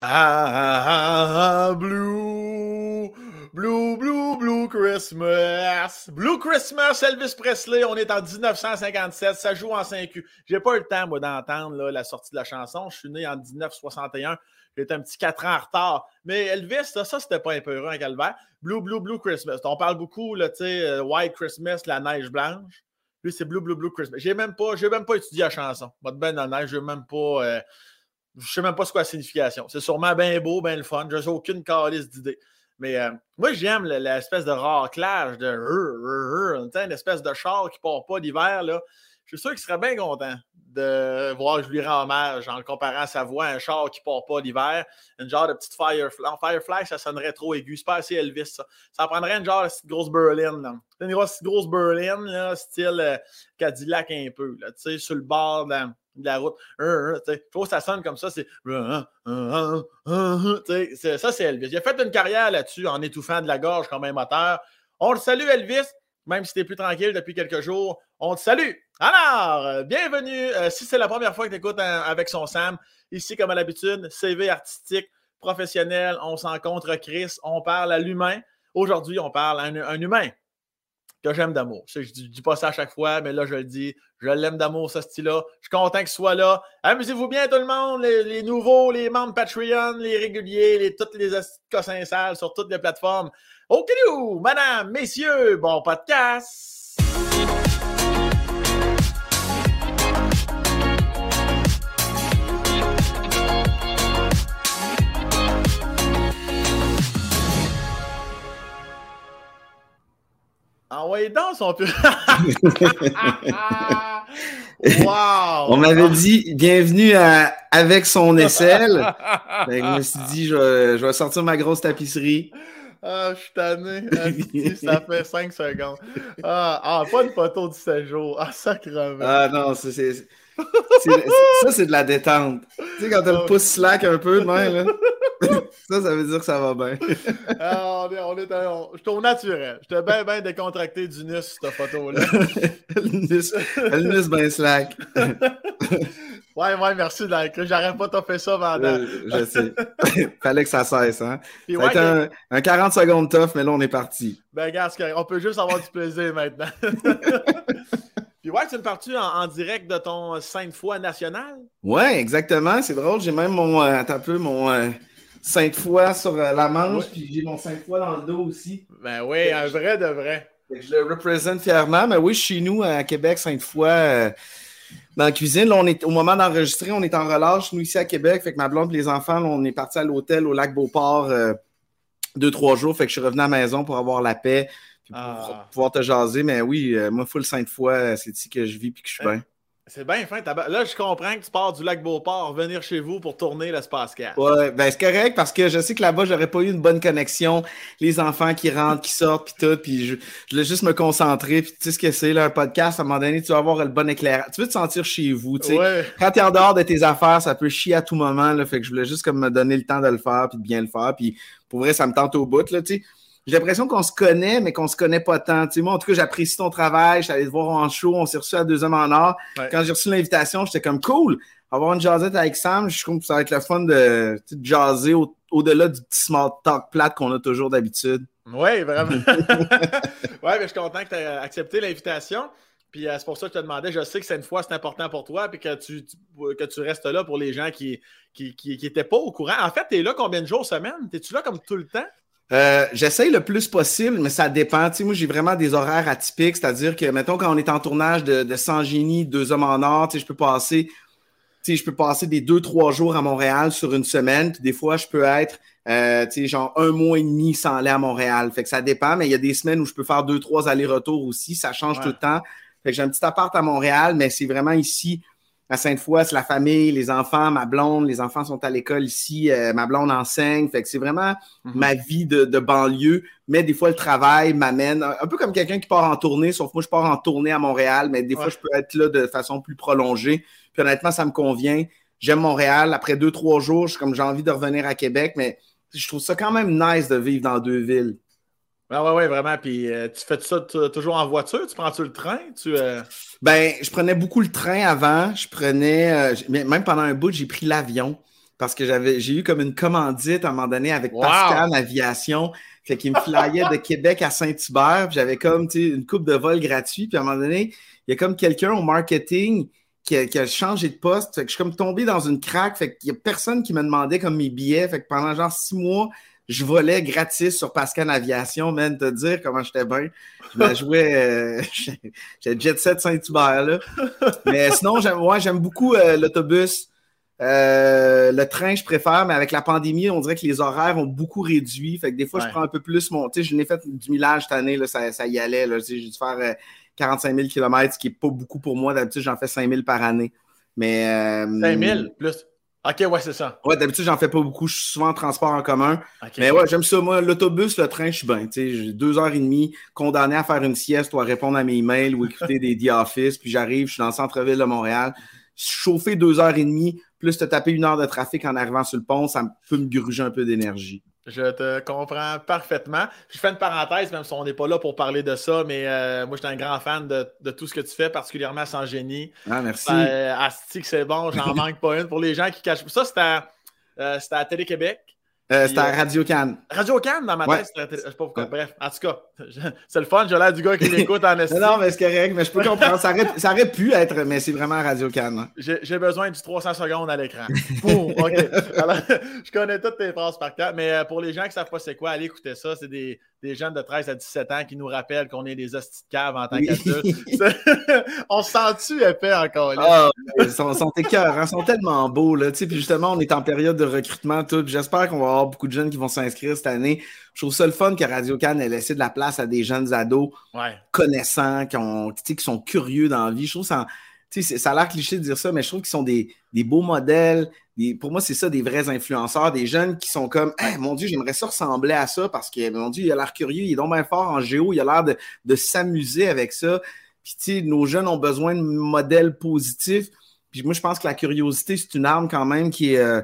Ah, blue, blue, blue, blue Christmas. Blue Christmas, Elvis Presley, on est en 1957, ça joue en 5 J'ai pas eu le temps, moi, d'entendre la sortie de la chanson. Je suis né en 1961. J'étais un petit 4 ans en retard. Mais Elvis, ça, c'était pas un peu heureux, un calvaire. Blue, blue, blue Christmas. On parle beaucoup, tu sais, euh, White Christmas, la neige blanche. Lui, c'est Blue, blue, blue Christmas. J'ai même pas, j'ai même pas étudié la chanson. Moi, de ben neige, j'ai même pas. Euh, je ne sais même pas ce qu'est la signification. C'est sûrement bien beau, bien le fun. Je n'ai aucune calice d'idée. Mais euh, moi, j'aime l'espèce de raclage, de une espèce de char qui ne part pas l'hiver. Je suis sûr qu'il serait bien content de voir que je lui rends hommage en comparant sa voix à un char qui ne part pas l'hiver. Une genre de petite Firefly. Firefly, ça sonnerait trop aigu. C'est pas assez Elvis, ça. Ça prendrait une genre de petite grosse berline. Là. Une grosse, grosse berline, là, style euh, Cadillac un peu. Là, sur le bord de de la route. Il faut que ça sonne comme ça. C'est. Ça, c'est Elvis. Il a fait une carrière là-dessus en étouffant de la gorge comme un moteur. On le salue, Elvis, même si tu es plus tranquille depuis quelques jours. On te salue. Alors, bienvenue. si c'est la première fois que tu écoutes avec son Sam, ici, comme à l'habitude, CV artistique, professionnel, on s'encontre Chris, on parle à l'humain. Aujourd'hui, on parle à un humain que j'aime d'amour. Je ne dis, pas ça à chaque fois, mais là, je le dis. Je l'aime d'amour, ce style-là. Je suis content qu'il soit là. Amusez-vous bien, tout le monde, les, nouveaux, les membres Patreon, les réguliers, les, toutes les cossins sales sur toutes les plateformes. OK, madame, messieurs, bon podcast! Ouais, dans son wow! On m'avait dit bienvenue à avec son aisselle. je me suis dit, je, vais sortir ma grosse tapisserie. Ah, je suis tanné. ça fait 5 secondes. Ah, ah, pas une photo du séjour. Ah, sacrément. Ah non, c'est. Ça, c'est de la détente. Tu sais, quand t'as le pouce slack un peu, non, là. ça, ça veut dire que ça va bien. ah, on est, on est, on, je suis au naturel. J'étais bien, bien décontracté du nus, cette photo-là. le nus, bien slack. ouais, ouais, merci, J'arrête pas de fait ça pendant. Euh, je sais. Fallait que ça cesse, hein. ça a été un, un, 40 secondes tough, mais là, on est parti. Ben, gars, on peut juste avoir du plaisir maintenant. Puis ouais, tu me parles en, en, direct de ton Sainte Foi national? Ouais, exactement. C'est drôle. J'ai même mon, euh, un peu, mon, euh, fois sur euh, la manche, puis j'ai mon fois dans le dos aussi. Ben oui, un vrai de vrai. je le représente fièrement. Mais oui, chez nous, à Québec, euh, dans la cuisine. Là, on est, au moment d'enregistrer, on est en relâche, nous, ici à Québec. Fait que ma blonde et les enfants, on est partis à l'hôtel au lac Beauport euh, deux, trois jours. Fait que je suis revenu à la maison pour avoir la paix, pour ah. pouvoir te jaser. Mais oui, moi, full cinq fois, c'est ici que je vis puis que je suis bien. C'est bien fin. Là, je comprends que tu pars du lac Beauport, venir chez vous pour tourner l'espace 4. Ouais, ben c'est correct parce que je sais que là-bas, j'aurais pas eu une bonne connexion. Les enfants qui rentrent, qui sortent, puis tout. Puis je, je, voulais juste me concentrer. Puis tu sais ce que c'est, là, un podcast, à un moment donné, tu vas avoir le bon éclairage. Tu veux te sentir chez vous, tu sais. Ouais. Quand t'es en dehors de tes affaires, ça peut chier à tout moment, là. Fait que je voulais juste comme me donner le temps de le faire, puis de bien le faire. Puis pour vrai, ça me tente au bout, là, tu sais j'ai l'impression qu'on se connaît, mais qu'on se connaît pas tant. Tu sais, moi, en tout cas, j'apprécie ton travail. Je suis allé te voir en show. On s'est reçu à deux hommes en or. Quand j'ai reçu l'invitation, j'étais comme cool. Avoir une jazzette avec Sam, je trouve que ça va être le fun de, de jaser au-delà du petit small talk plate qu'on a toujours d'habitude. Oui, vraiment. oui, mais je suis content que tu aies accepté l'invitation. Puis euh, c'est pour ça que je te demandais, je sais que c'est une fois, c'est important pour toi, puis que tu, que tu restes là pour les gens qui n'étaient qui, qui, pas au courant. En fait, tu es là combien de jours semaine? Es-tu là comme tout le temps? Euh, j'essaye le plus possible, mais ça dépend. Tu sais, moi, j'ai vraiment des horaires atypiques, c'est-à-dire que, mettons, quand on est en tournage de, de Sans Génie, Deux Hommes en Or, tu sais, je peux passer, tu sais, je peux passer des deux, trois jours à Montréal sur une semaine, puis des fois, je peux être, euh, tu sais, genre un mois et demi sans aller à Montréal. Fait que ça dépend, mais il y a des semaines où je peux faire deux, trois allers-retours aussi. Ça change tout le temps. Fait que j'ai un petit appart à Montréal, mais c'est vraiment ici à Sainte-Foy, c'est la famille, les enfants, ma blonde, les enfants sont à l'école ici, euh, ma blonde enseigne, fait que c'est vraiment mhm. ma vie de, banlieue, mais des fois le travail m'amène, un peu comme quelqu'un qui part en tournée, sauf moi je pars en tournée à Montréal, mais des fois je peux être là de façon plus prolongée, puis honnêtement ça me convient, j'aime Montréal, après deux, trois jours, je comme j'ai envie de revenir à Québec, mais je trouve ça quand même nice de vivre dans deux villes. Ah ouais, ouais, vraiment. Puis euh, tu fais ça toujours en voiture? Tu prends-tu le train? Tu, euh? Ben, je prenais beaucoup le train avant. Je prenais, euh, même pendant un bout, j'ai pris l'avion. parce que j'avais, j'ai eu comme une commandite à un moment donné avec Pascal Aviation. Fait qu'il me flyait de Québec à Saint-Hubert. J'avais comme une coupe de vol gratuit. Puis à un moment donné, il y a comme quelqu'un au marketing qui a, changé de poste. Fait que je suis comme tombé dans une craque. Fait qu'il y a personne qui me demandait comme mes billets. Fait que pendant genre six mois, je volais gratis sur Pascal Aviation, même te dire comment j'étais bien. Je me jouais, euh, j'ai Jet Set Saint-Hubert, là. Mais sinon, j'aime, j'aime beaucoup euh, l'autobus. Euh, le train, je préfère, mais avec la pandémie, on dirait que les horaires ont beaucoup réduit. Fait que des fois, je prends un peu plus mon. Tu sais, je n'ai fait du millage cette année, là, ça, ça y allait. J'ai dû faire 45 000 km, ce qui n'est pas beaucoup pour moi. D'habitude, j'en fais 5 000 par année. Mais. 5 000 plus. OK, ouais, c'est ça. Ouais, d'habitude, j'en fais pas beaucoup. Je suis souvent en transport en commun. Mais ouais, j'aime ça. Moi, l'autobus, le train, je suis bien. J'ai deux heures et demie, condamné à faire une sieste ou à répondre à mes emails ou écouter des The Office. Puis j'arrive, je suis dans le centre-ville de Montréal. Chauffer deux heures et demie, plus te taper une heure de trafic en arrivant sur le pont, ça peut me gruger un peu d'énergie. Je te comprends parfaitement. Je fais une parenthèse, même si on n'est pas là pour parler de ça, mais euh, moi, je suis un grand fan de, tout ce que tu fais, particulièrement sans génie. Ah, merci. Euh, Asti, c'est bon, j'en manque pas une. Pour les gens qui cachent. Ça, c'était à, euh, à Télé-Québec. Euh, c'était à Radio Cannes. Radio Cannes dans ma tête. Je sais pas pourquoi. Bref, en tout cas, c'est le fun. J'ai l'air du gars qui l'écoute en estime. non, mais c'est correct, mais je peux comprendre. Ça aurait, ça aurait pu être, mais c'est vraiment Radio Cannes. Hein. J'ai besoin du 300 secondes à l'écran. OK. Alors, je connais toutes tes phrases par cœur, mais euh, pour les gens qui ne savent pas c'est quoi, allez écouter ça. C'est des, des, jeunes de 13 à 17 ans qui nous rappellent qu'on est des hosties de cave en tant qu'adultes. on se sent-tu épais encore là? Ah, ils sont, sont écœurants, ils sont tellement beaux. Là, puis justement, on est en période de recrutement. tout. J'espère qu'on va avoir beaucoup de jeunes qui vont s'inscrire cette année. Je trouve ça le fun que Radio Cannes ait laissé de la place à des jeunes ados connaissants, qui, ont, qui sont curieux dans la vie. Je trouve ça, ça a l'air cliché de dire ça, mais je trouve qu'ils sont des, beaux modèles. Pour moi, c'est ça, des vrais influenceurs, des jeunes qui sont comme Mon Dieu, j'aimerais ça ressembler à ça parce que, mon Dieu, il a l'air curieux, il est donc bien fort en géo, il a l'air de, s'amuser avec ça. Puis, nos jeunes ont besoin de modèles positifs. Puis, moi, je pense que la curiosité, c'est une arme quand même qui est. Euh,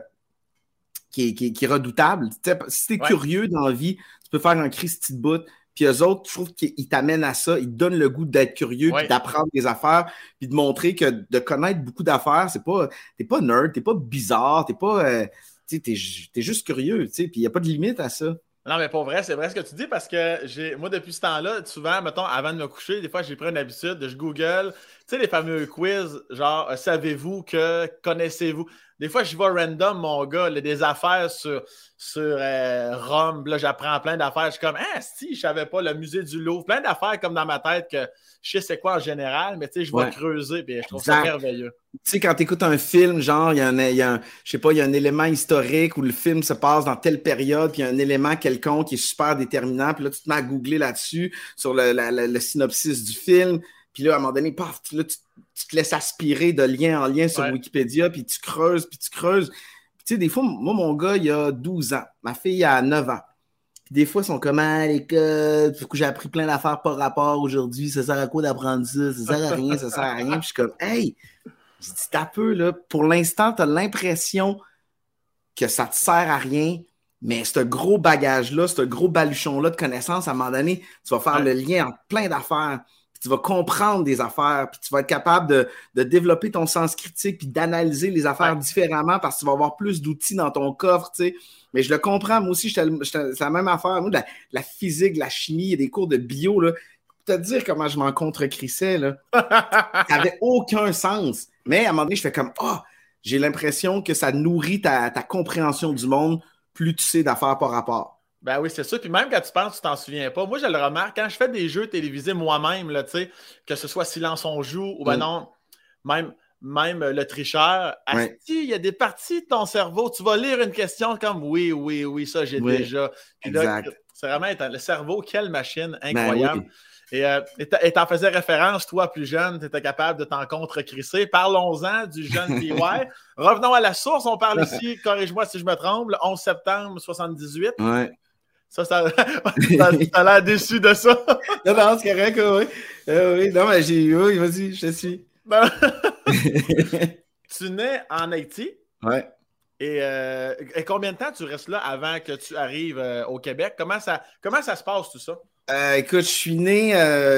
qui est, redoutable. si tu es curieux dans la vie, tu peux faire un Christy de bout. Puis eux autres, je trouve qu'ils t'amènent à ça. Ils te donnent le goût d'être curieux, puis d'apprendre des affaires, puis de montrer que de connaître beaucoup d'affaires, c'est pas. T'es pas nerd, t'es pas bizarre, t'es pas. Euh, tu t'es, es juste curieux, puis il n'y a pas de limite à ça. Non, mais pour vrai, c'est vrai ce que tu dis parce que j'ai moi, depuis ce temps-là, souvent, mettons, avant de me coucher, des fois, j'ai pris une habitude de je Google, tu sais, les fameux quiz, genre, savez-vous que, connaissez-vous? Des fois, je vais random, mon gars, des affaires sur, sur euh, Rome. Là, j'apprends plein d'affaires. Je suis comme, ah, si, je savais pas, le musée du Louvre. Plein d'affaires comme dans ma tête que je sais c'est quoi en général, mais tu sais, je vais creuser. Puis je trouve ça merveilleux. Tu sais, quand tu écoutes un film, genre, il y a un, y a un je sais pas, il y a un élément historique où le film se passe dans telle période, puis il y a un élément quelconque qui est super déterminant, puis là, tu te mets à googler là-dessus, sur le, le synopsis du film. Puis là, à un moment donné, paf, là, tu, te laisses aspirer de lien en lien sur Wikipédia, puis tu creuses, puis tu creuses. Puis tu sais, des fois, moi, mon gars, il a 12 ans. Ma fille, il a 9 ans. Puis des fois, ils sont comme à ah, l'école, du coup, j'ai appris plein d'affaires par rapport aujourd'hui. Ça sert à quoi d'apprendre ça? Ça sert à rien, ça sert à rien. Puis je suis comme, hey, je dis, t'as peu, là. Pour l'instant, tu as l'impression que ça te sert à rien, mais ce gros bagage-là, ce gros baluchon-là de connaissances, à un moment donné, tu vas faire le lien entre plein d'affaires tu vas comprendre des affaires, puis tu vas être capable de, développer ton sens critique, puis d'analyser les affaires différemment parce que tu vas avoir plus d'outils dans ton coffre, tu sais. Mais je le comprends, moi aussi, c'est la même affaire. Moi, la, la, physique, la chimie, il y a des cours de bio, là. te dire comment je m'en contre-crissais, là. ça n'avait aucun sens. Mais à un moment donné, je fais comme, ah, oh, j'ai l'impression que ça nourrit ta, ta compréhension du monde plus tu sais d'affaires par rapport. Ben oui, c'est ça. Puis même quand tu penses, tu t'en souviens pas. Moi, je le remarque quand je fais des jeux télévisés moi-même, là, que ce soit Silence on joue ou ben mm. non, même, même le tricheur, il y a des parties de ton cerveau, tu vas lire une question comme oui, oui, oui, ça j'ai déjà. C'est vraiment le cerveau, quelle machine ben incroyable. Et euh, t'en faisais référence, toi, plus jeune, tu étais capable de t'en contre-crisser. Parlons-en du jeune PY. Revenons à la source. On parle ici, corrige-moi si je me trompe, le 11 septembre 78. Ouais. Ça, ça, ça, l'air déçu de ça. non, non, c'est correct, oui. Euh, oui. Non, mais j'ai. Oui, vas-y, je te suis. tu nais en Haïti? Ouais. Euh, et, combien de temps tu restes là avant que tu arrives euh, au Québec? Comment ça, comment ça se passe tout ça? écoute, je suis né,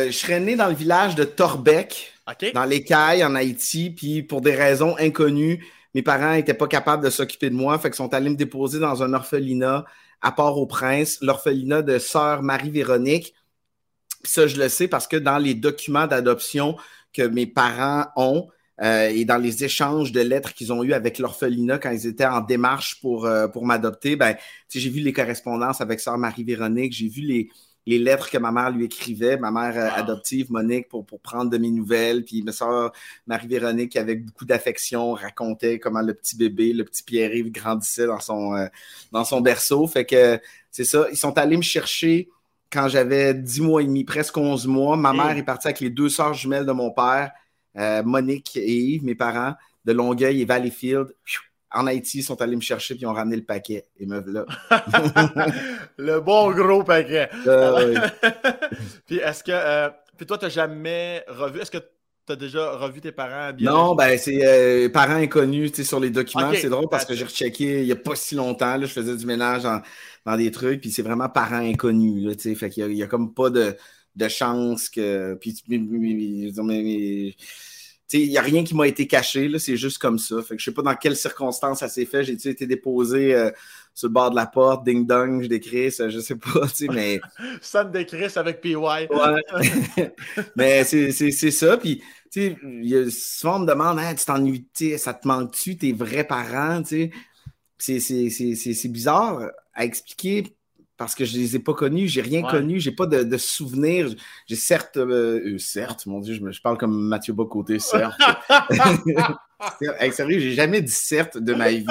je serais né dans le village de Torbec, dans l'Écaille, en Haïti, puis pour des raisons inconnues, mes parents n'étaient pas capables de s'occuper de moi, fait qu'ils sont allés me déposer dans un orphelinat à Port-au-Prince, l'orphelinat de sœur Marie-Véronique. Ça, je le sais parce que dans les documents d'adoption que mes parents ont, euh, et dans les échanges de lettres qu'ils ont eu avec l'orphelinat quand ils étaient en démarche pour, euh, m'adopter, ben, j'ai vu les correspondances avec sœur Marie-Véronique, j'ai vu les, les lettres que ma mère lui écrivait, ma mère euh, adoptive, Monique, pour, pour prendre de mes nouvelles. Puis ma soeur Marie-Véronique, avec beaucoup d'affection, racontait comment le petit bébé, le petit Pierre-Yves grandissait dans son, dans son berceau. Fait que c'est ça. Ils sont allés me chercher quand j'avais 10 mois et demi, presque 11 mois. Ma mère est partie avec les deux sœurs jumelles de mon père. Euh, Monique et Yves, mes parents, de Longueuil et Valleyfield, en Haïti, sont allés me chercher puis ont ramené le paquet. Et me là. le bon gros paquet. Ah puis est-ce que. Euh, puis toi, tu n'as jamais revu. Est-ce que tu as déjà revu tes parents Non, ben c'est euh, parents inconnus sur les documents. C'est drôle parce que j'ai rechecké il n'y a pas si longtemps. Là, je faisais du ménage dans des trucs, puis c'est vraiment parents inconnus. Là, fait qu'il n'y a, a, comme pas de de chance que. Puis, il n'y a rien qui m'a été caché, c'est juste comme ça. Fait que je sais pas dans quelles circonstances ça s'est fait. J'ai été déposé euh, sur le bord de la porte, ding dong, je décris, ça, je sais pas, mais. Sonne de Chris avec PY. Ouais. mais c'est ça. Puis, tu sais, souvent on me demande, tu t'ennuies, ça te manque-tu, tes vrais parents, tu sais. C'est bizarre à expliquer parce que je les ai pas connus, j'ai rien connu, j'ai pas de, de souvenirs. J'ai certes, euh, euh, certes, mon Dieu, je, me, je parle comme Mathieu Bocoté, certes. hey, sérieux, j'ai jamais dit certes de ma vie.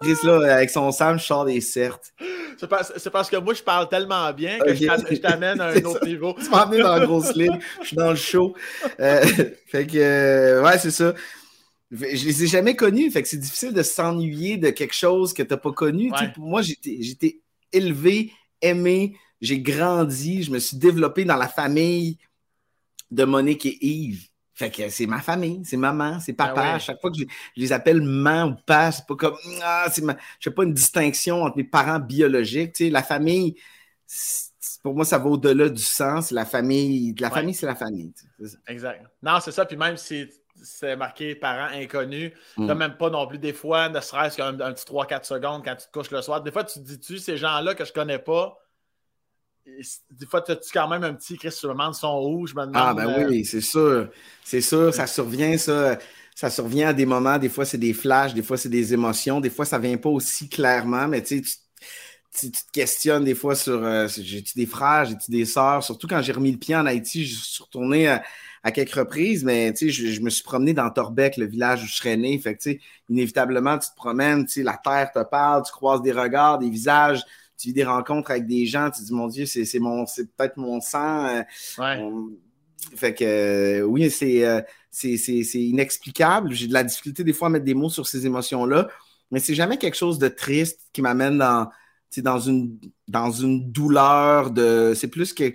Chris, là, avec son Sam, je sors des certes. C'est parce, parce, que moi, je parle tellement bien que je t'amène à un autre niveau. tu m'as amené dans la grosse ligne, je suis dans le show. Euh, fait que, ouais, c'est ça. Je les ai jamais connus, fait que c'est difficile de s'ennuyer de quelque chose que tu n'as pas connu. Pour moi, j'étais élevé, aimé, j'ai grandi, je me suis développé dans la famille de Monique et Yves. Fait que c'est ma famille, c'est maman, c'est papa. Ben à chaque fois que je, les appelle maman ou pas, c'est pas comme ah, c'est ma... je pas une distinction entre mes parents biologiques. Tu sais, la famille, pour moi, ça va au-delà du sens. La famille, la famille, c'est la famille. Exact. Non, c'est ça. Puis même si c'est marqué parents inconnus. Tu n'as mm. même pas non plus des fois, ne serait-ce qu'un petit 3-4 secondes quand tu te couches le soir. Des fois, tu te dis-tu, ces gens-là que je connais pas, des fois, tu as quand même un petit Chris, je me demande son où, je me demande. Ah, ben oui, c'est sûr. C'est sûr, ça survient, ça. Ça survient à des moments, des fois, c'est des flashs, des fois, c'est des émotions, des fois, ça vient pas aussi clairement, mais tu sais, tu te questionnes des fois sur euh, j'ai-tu des frères, j'ai-tu des sœurs, surtout quand j'ai remis le pied en Haïti, je suis retourné à, à quelques reprises, mais je, je me suis promené dans Torbec, le village où je serais né. Fait que, inévitablement, tu te promènes, la terre te parle, tu croises des regards, des visages, tu vis des rencontres avec des gens, tu te dis, mon Dieu, c'est mon c'est peut-être mon sang. Euh. Fait que euh, oui, euh, c'est c'est inexplicable. J'ai de la difficulté des fois à mettre des mots sur ces émotions-là, mais c'est jamais quelque chose de triste qui m'amène dans, dans, une, dans une douleur de. C'est plus que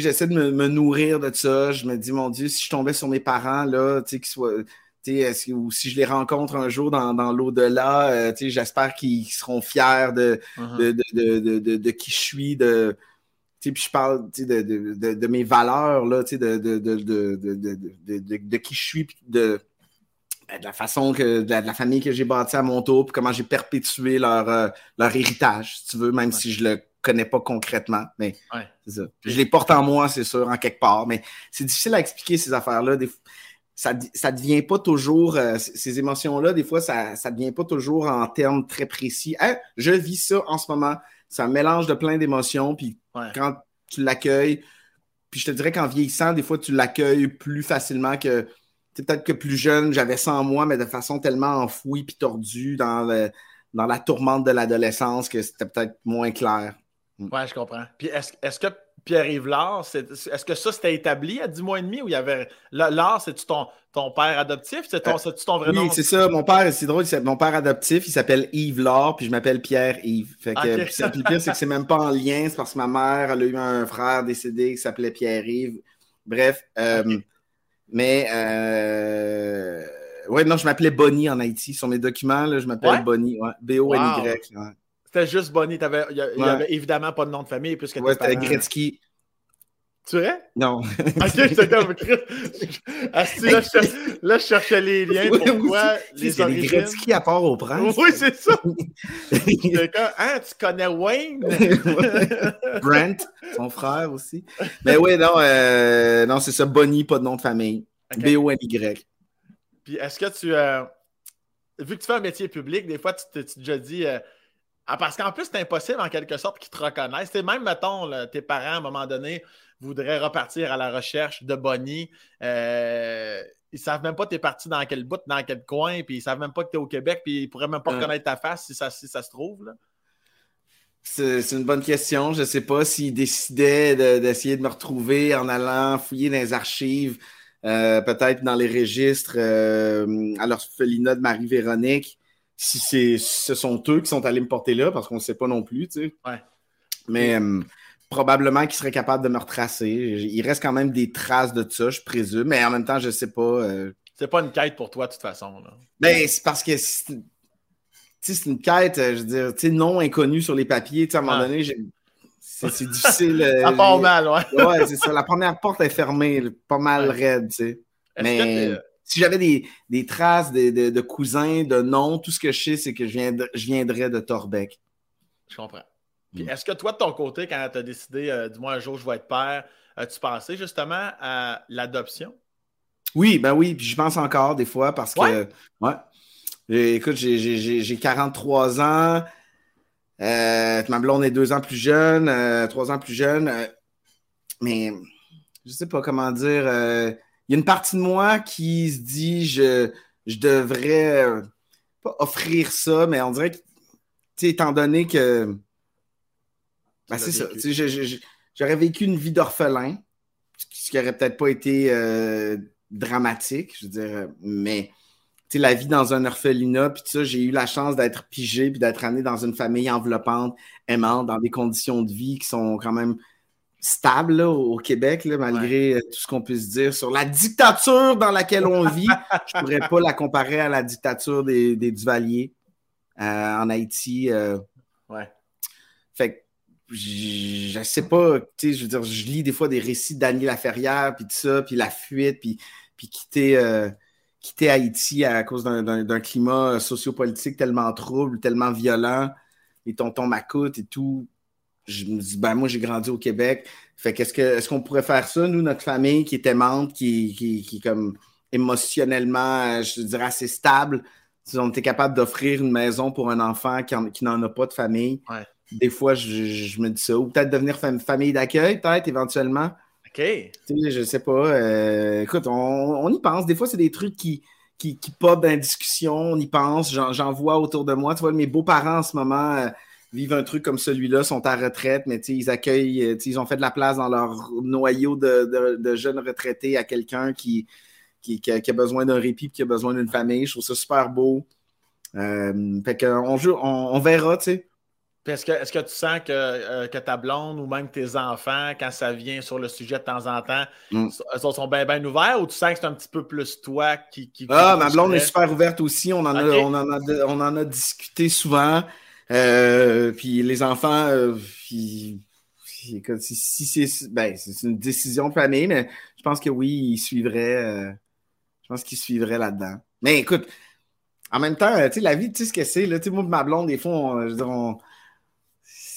j'essaie de me, nourrir de ça. Je me dis, mon Dieu, si je tombais sur mes parents, là, tu sais, ou si je les rencontre un jour dans, l'au-delà, euh, j'espère qu'ils seront fiers uh-huh. de, de, qui je suis, de, puis je parle de, mes valeurs, là, de, de, qui je suis, de, la façon que, de la, famille que j'ai bâtie à mon tour, puis comment j'ai perpétué leur, euh, leur héritage, si tu veux, même si je le connais pas concrètement, mais c'est ça. Je les porte en moi, c'est sûr, en quelque part, mais c'est difficile à expliquer ces affaires-là. Ça, ça devient pas toujours, euh, ces émotions-là, des fois, ça, ça devient pas toujours en termes très précis. Je vis ça en ce moment. C'est un mélange de plein d'émotions, puis quand tu l'accueilles, puis je te dirais qu'en vieillissant, des fois, tu l'accueilles plus facilement que, peut-être que plus jeune, j'avais ça en moi, mais de façon tellement enfouie puis tordue dans, dans la tourmente de l'adolescence que c'était peut-être moins clair. Mm. Oui, je comprends. Puis est-ce que Pierre-Yves Lard, est-ce que ça c'était établi à 10 mois et demi ou il y avait. Lard, c'est-tu ton, ton, père adoptif? C'est ton, euh, ton vrai nom? Oui, c'est ça. Mon père, c'est drôle, mon père adoptif, il s'appelle Yves Lard, puis je m'appelle Pierre-Yves. Fait que, le pire, c'est que c'est même pas en lien, c'est parce que ma mère, elle a eu un frère décédé qui s'appelait Pierre-Yves. Bref. Euh, mais. Euh... Ouais, non, je m'appelais Bonnie en Haïti. Sur mes documents, là, je m'appelle Bonnie. B-O-N-Y. C'était juste Bonnie. Il n'y avait, évidemment pas de nom de famille puisque Ouais, c'était Gretzky. Tu vrai? Non. ok, j'étais comme ah, là, je cherchais les liens. Pourquoi les origines? des Gretzky à part au prince. Oui, c'est ça. hein, tu connais Wayne? Brent, son frère aussi. Mais oui, non, euh, non c'est ça. Bonnie, pas de nom de famille. B-O-N-Y. Puis est-ce que tu. Euh, vu que tu fais un métier public, des fois, tu t'es déjà dit. Euh, ah, parce qu'en plus, c'est impossible en quelque sorte qu'ils te reconnaissent. C'est même, mettons, tes parents, à un moment donné, voudraient repartir à la recherche de Bonnie. Euh, ils savent même pas tu es parti dans quel bout, dans quel coin, puis ils savent même pas que tu es au Québec, puis ils pourraient même pas reconnaître ta face si ça, si ça se trouve. C'est une bonne question. Je ne sais pas s'ils décidaient d'essayer de, me retrouver en allant fouiller dans les archives, euh, peut-être dans les registres euh, à l'orphelinat de Marie-Véronique, si, ce sont eux qui sont allés me porter là, parce qu'on ne sait pas non plus. Tu sais. Mais probablement qu'ils seraient capables de me retracer. Il reste quand même des traces de ça, je présume, mais en même temps, je sais pas. Euh, c'est pas une quête pour toi, de toute façon. Là. Ben, c'est parce que c'est une quête, euh, je veux dire, non inconnue sur les papiers. À un moment ah. donné, c'est difficile. ça euh, part mal, ouais. ouais, c'est ça. La première porte est fermée, pas mal raide, tu sais. Mais si j'avais des, traces de, cousins, de noms, tout ce que je sais, c'est que je, je viendrais de Torbeck. Je comprends. Mm. est-ce que toi, de ton côté, quand tu as décidé, euh, dis-moi un jour, je vais être père, as-tu pensé justement à l'adoption? Oui, ben oui, puis je pense encore des fois parce que, ouais? Écoute, j'ai 43 ans. Euh, ma blonde est deux ans plus jeune, euh, trois ans plus jeune. mais je sais pas comment dire. Il y a une partie de moi qui se dit je, je devrais pas offrir ça, mais on dirait que, étant donné que ben, c'est ça. J'aurais vécu une vie d'orphelin, ce qui aurait peut-être pas été euh, dramatique, je veux dire, mais la vie dans un orphelinat, puis ça, j'ai eu la chance d'être pigé, puis d'être amené dans une famille enveloppante, aimante, dans des conditions de vie qui sont quand même stables au Québec, malgré euh, tout ce qu'on puisse dire sur la dictature dans laquelle on vit. je pourrais pas la comparer à la dictature des, Duvaliers euh, en Haïti. ouais. Fait que je sais pas, tu sais, je veux dire, je lis des fois des récits d'Annie Laferrière, puis tout ça, puis la fuite, puis, puis quitter, euh, quitter Haïti à cause d'un climat sociopolitique tellement trouble, tellement violent, et tonton m'écoute et tout. Je me dis, ben moi, j'ai grandi au Québec. Fait qu'est-ce que, est-ce qu'on pourrait faire ça, nous, notre famille qui est aimante, qui, qui, qui est comme émotionnellement, je dirais, assez stable, si on était capable d'offrir une maison pour un enfant qui n'en a pas de famille, ouais des fois, je, me dis ça. Ou peut-être devenir famille d'accueil, peut-être, éventuellement. OK. Tu sais, je sais pas. Euh, écoute, on, y pense. Des fois, c'est des trucs qui, qui, qui pop dans la discussion. On y pense. J'en vois autour de moi. Tu vois, mes beaux-parents en ce moment euh, vivent un truc comme celui-là, sont à retraite, mais ils accueillent, euh, ils ont fait de la place dans leur noyau de, jeunes retraités à quelqu'un qui, qui, a, besoin d'un répit qui a besoin d'une famille. Je trouve ça super beau. fait qu'on on, on verra, tu sais. Est-ce que, est que, tu sens euh, que, ta blonde ou même tes enfants, quand ça vient sur le sujet de temps en temps, mm. sont, bien ben ouverts ou tu sens que c'est un petit peu plus toi qui. qui ah, ma blonde est super ouverte aussi. On en, a, on en, a, discuté souvent. Euh, puis les enfants, euh, si, c'est ben, une décision de famille, mais je pense que oui, ils suivraient. je pense qu'ils suivraient là-dedans. Mais écoute, en même temps, tu sais, la vie, tu sais ce que c'est. Moi, ma blonde, des fois, je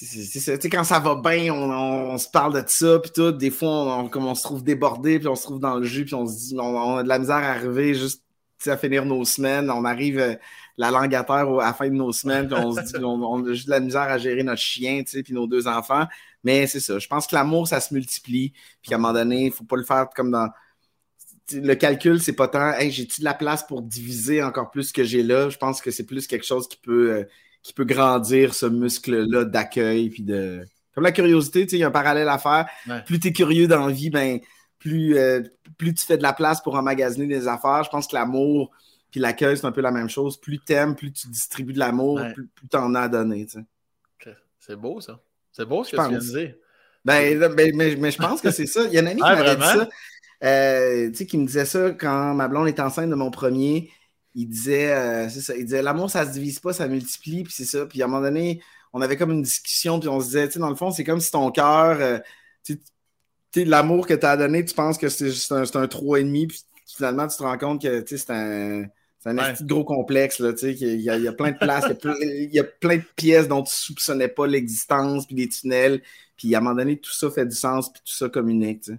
c'est quand ça va bien, on, se parle de ça, puis tout. Des fois, on, comme on se trouve débordé, puis on se trouve dans le jus, puis on se dit, on, a de la misère à arriver juste à finir nos semaines. On arrive euh, la langue à terre à la fin de nos semaines, puis on se dit, on, a juste de la misère à gérer notre chien, puis nos deux enfants. Mais c'est ça. Je pense que l'amour, ça se multiplie, puis à un moment donné, il ne faut pas le faire comme dans. Le calcul, c'est pas tant, hey, j'ai-tu de la place pour diviser encore plus ce que j'ai là? Je pense que c'est plus quelque chose qui peut. Euh, qui peut grandir ce muscle-là d'accueil puis de. Comme la curiosité, il y a un parallèle à faire. Plus tu es curieux dans la vie, ben, plus, euh, plus tu fais de la place pour emmagasiner des affaires. Je pense que l'amour puis l'accueil, c'est un peu la même chose. Plus tu aimes, plus tu distribues de l'amour, plus, tu en as à donner. C'est beau, ça. C'est beau ce que tu viens de dire. Ben, ben, mais, mais, je pense que c'est ça. Il y a un ami qui m'avait dit ça. Euh, qui me disait ça quand ma blonde est enceinte de mon premier il disait, euh, c'est ça, il disait, l'amour, ça se divise pas, ça multiplie, puis c'est ça. Puis à un moment donné, on avait comme une discussion, puis on se disait, tu sais, dans le fond, c'est comme si ton cœur, euh, tu l'amour que tu as donné, tu penses que c'est un, un 3,5, puis finalement, tu te rends compte que c'est un, un gros complexe. Là, il, y a, il y a plein de places, il, y a plein, de pièces dont tu ne soupçonnais pas l'existence, puis des tunnels. Puis à un moment donné, tout ça fait du sens, puis tout ça communique.